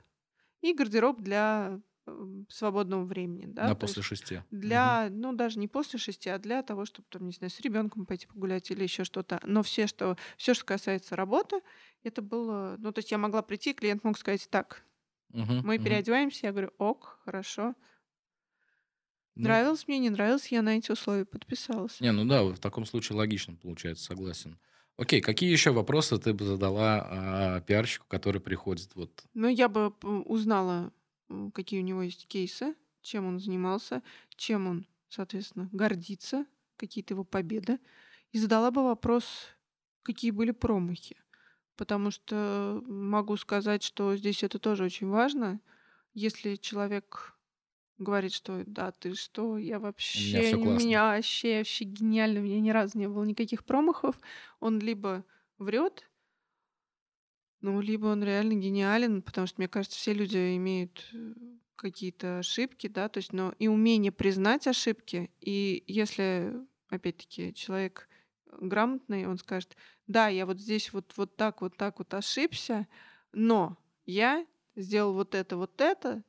и гардероб для эм, свободного времени. Да? На после есть шести. Для, ну, даже не после шести, а для того, чтобы, там, не знаю, с ребенком пойти погулять или еще что-то. Но все, что, все, что касается работы, это было... Ну, то есть я могла прийти, клиент мог сказать, так, Мгм, мы мгм. переодеваемся. Я говорю, ок, хорошо. Ну, Нравилось мне, не нравилось, я на эти условия подписалась. Не, ну да, в таком случае логично получается, согласен. Окей, какие еще вопросы ты бы задала а, пиарщику, который приходит? Вот. Ну, я бы узнала, какие у него есть кейсы, чем он занимался, чем он, соответственно, гордится, какие-то его победы, и задала бы вопрос, какие были промахи. Потому что могу сказать, что здесь это тоже очень важно. Если человек говорит, что да, ты что, я вообще, у меня, меня вообще, вообще гениально, у меня ни разу не было никаких промахов, он либо врет, ну, либо он реально гениален, потому что, мне кажется, все люди имеют э, какие-то ошибки, да, то есть, но и умение признать ошибки, и если, опять-таки, человек грамотный, он скажет, да, я вот здесь вот, вот так, вот так вот ошибся, но я сделал вот это, вот это,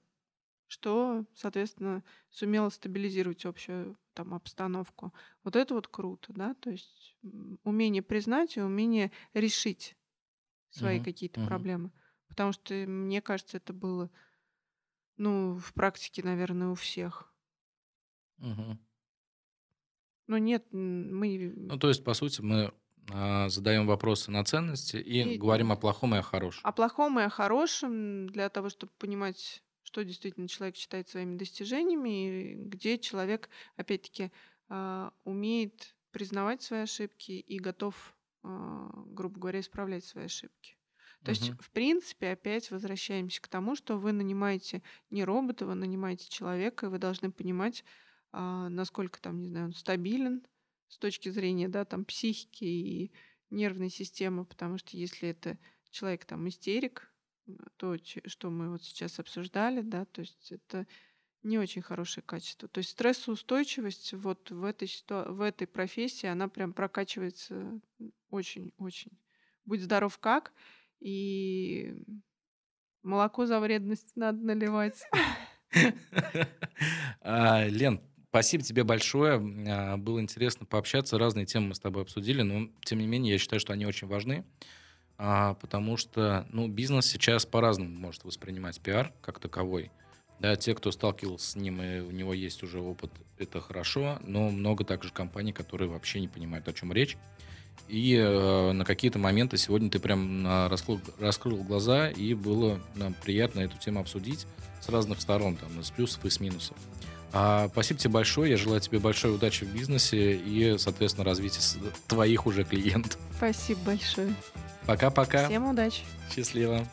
что, соответственно, сумело стабилизировать общую там обстановку. Вот это вот круто, да, то есть умение признать и умение решить свои uh-huh, какие-то uh-huh. проблемы. Потому что, мне кажется, это было, ну, в практике, наверное, у всех. Uh-huh. Но нет, мы... Ну, то есть, по сути, мы а, задаем вопросы на ценности и, и говорим о плохом и о хорошем. О плохом и о хорошем для того, чтобы понимать что действительно человек считает своими достижениями, и где человек, опять-таки, а, умеет признавать свои ошибки и готов, а, грубо говоря, исправлять свои ошибки. То есть, в принципе, опять возвращаемся к тому, что вы нанимаете не робота, вы нанимаете человека, и вы должны понимать, а, насколько там, не знаю, он стабилен с точки зрения, да, там, психики и нервной системы, потому что если это человек там истерик, то, что мы вот сейчас обсуждали, да, то есть это не очень хорошее качество. То есть стрессоустойчивость вот в этой, ситу... в этой профессии, она прям прокачивается очень-очень. Будь здоров как, и молоко за вредность надо наливать. А, Лен, спасибо тебе большое. А, было интересно пообщаться. Разные темы мы с тобой обсудили, но тем не менее я считаю, что они очень важны а, потому что ну, бизнес сейчас по-разному может воспринимать пиар как таковой. Да, те, кто сталкивался с ним, и у него есть уже опыт, это хорошо, но много также компаний, которые вообще не понимают, о чем речь. И э, на какие-то моменты сегодня ты прям э, раскрыл, раскрыл глаза, и было нам приятно эту тему обсудить с разных сторон, там, из плюсов и с минусов. А, спасибо тебе большое, я желаю тебе большой удачи в бизнесе и, соответственно, развития твоих уже клиентов. Спасибо большое. Пока-пока. Всем удачи. Счастливо.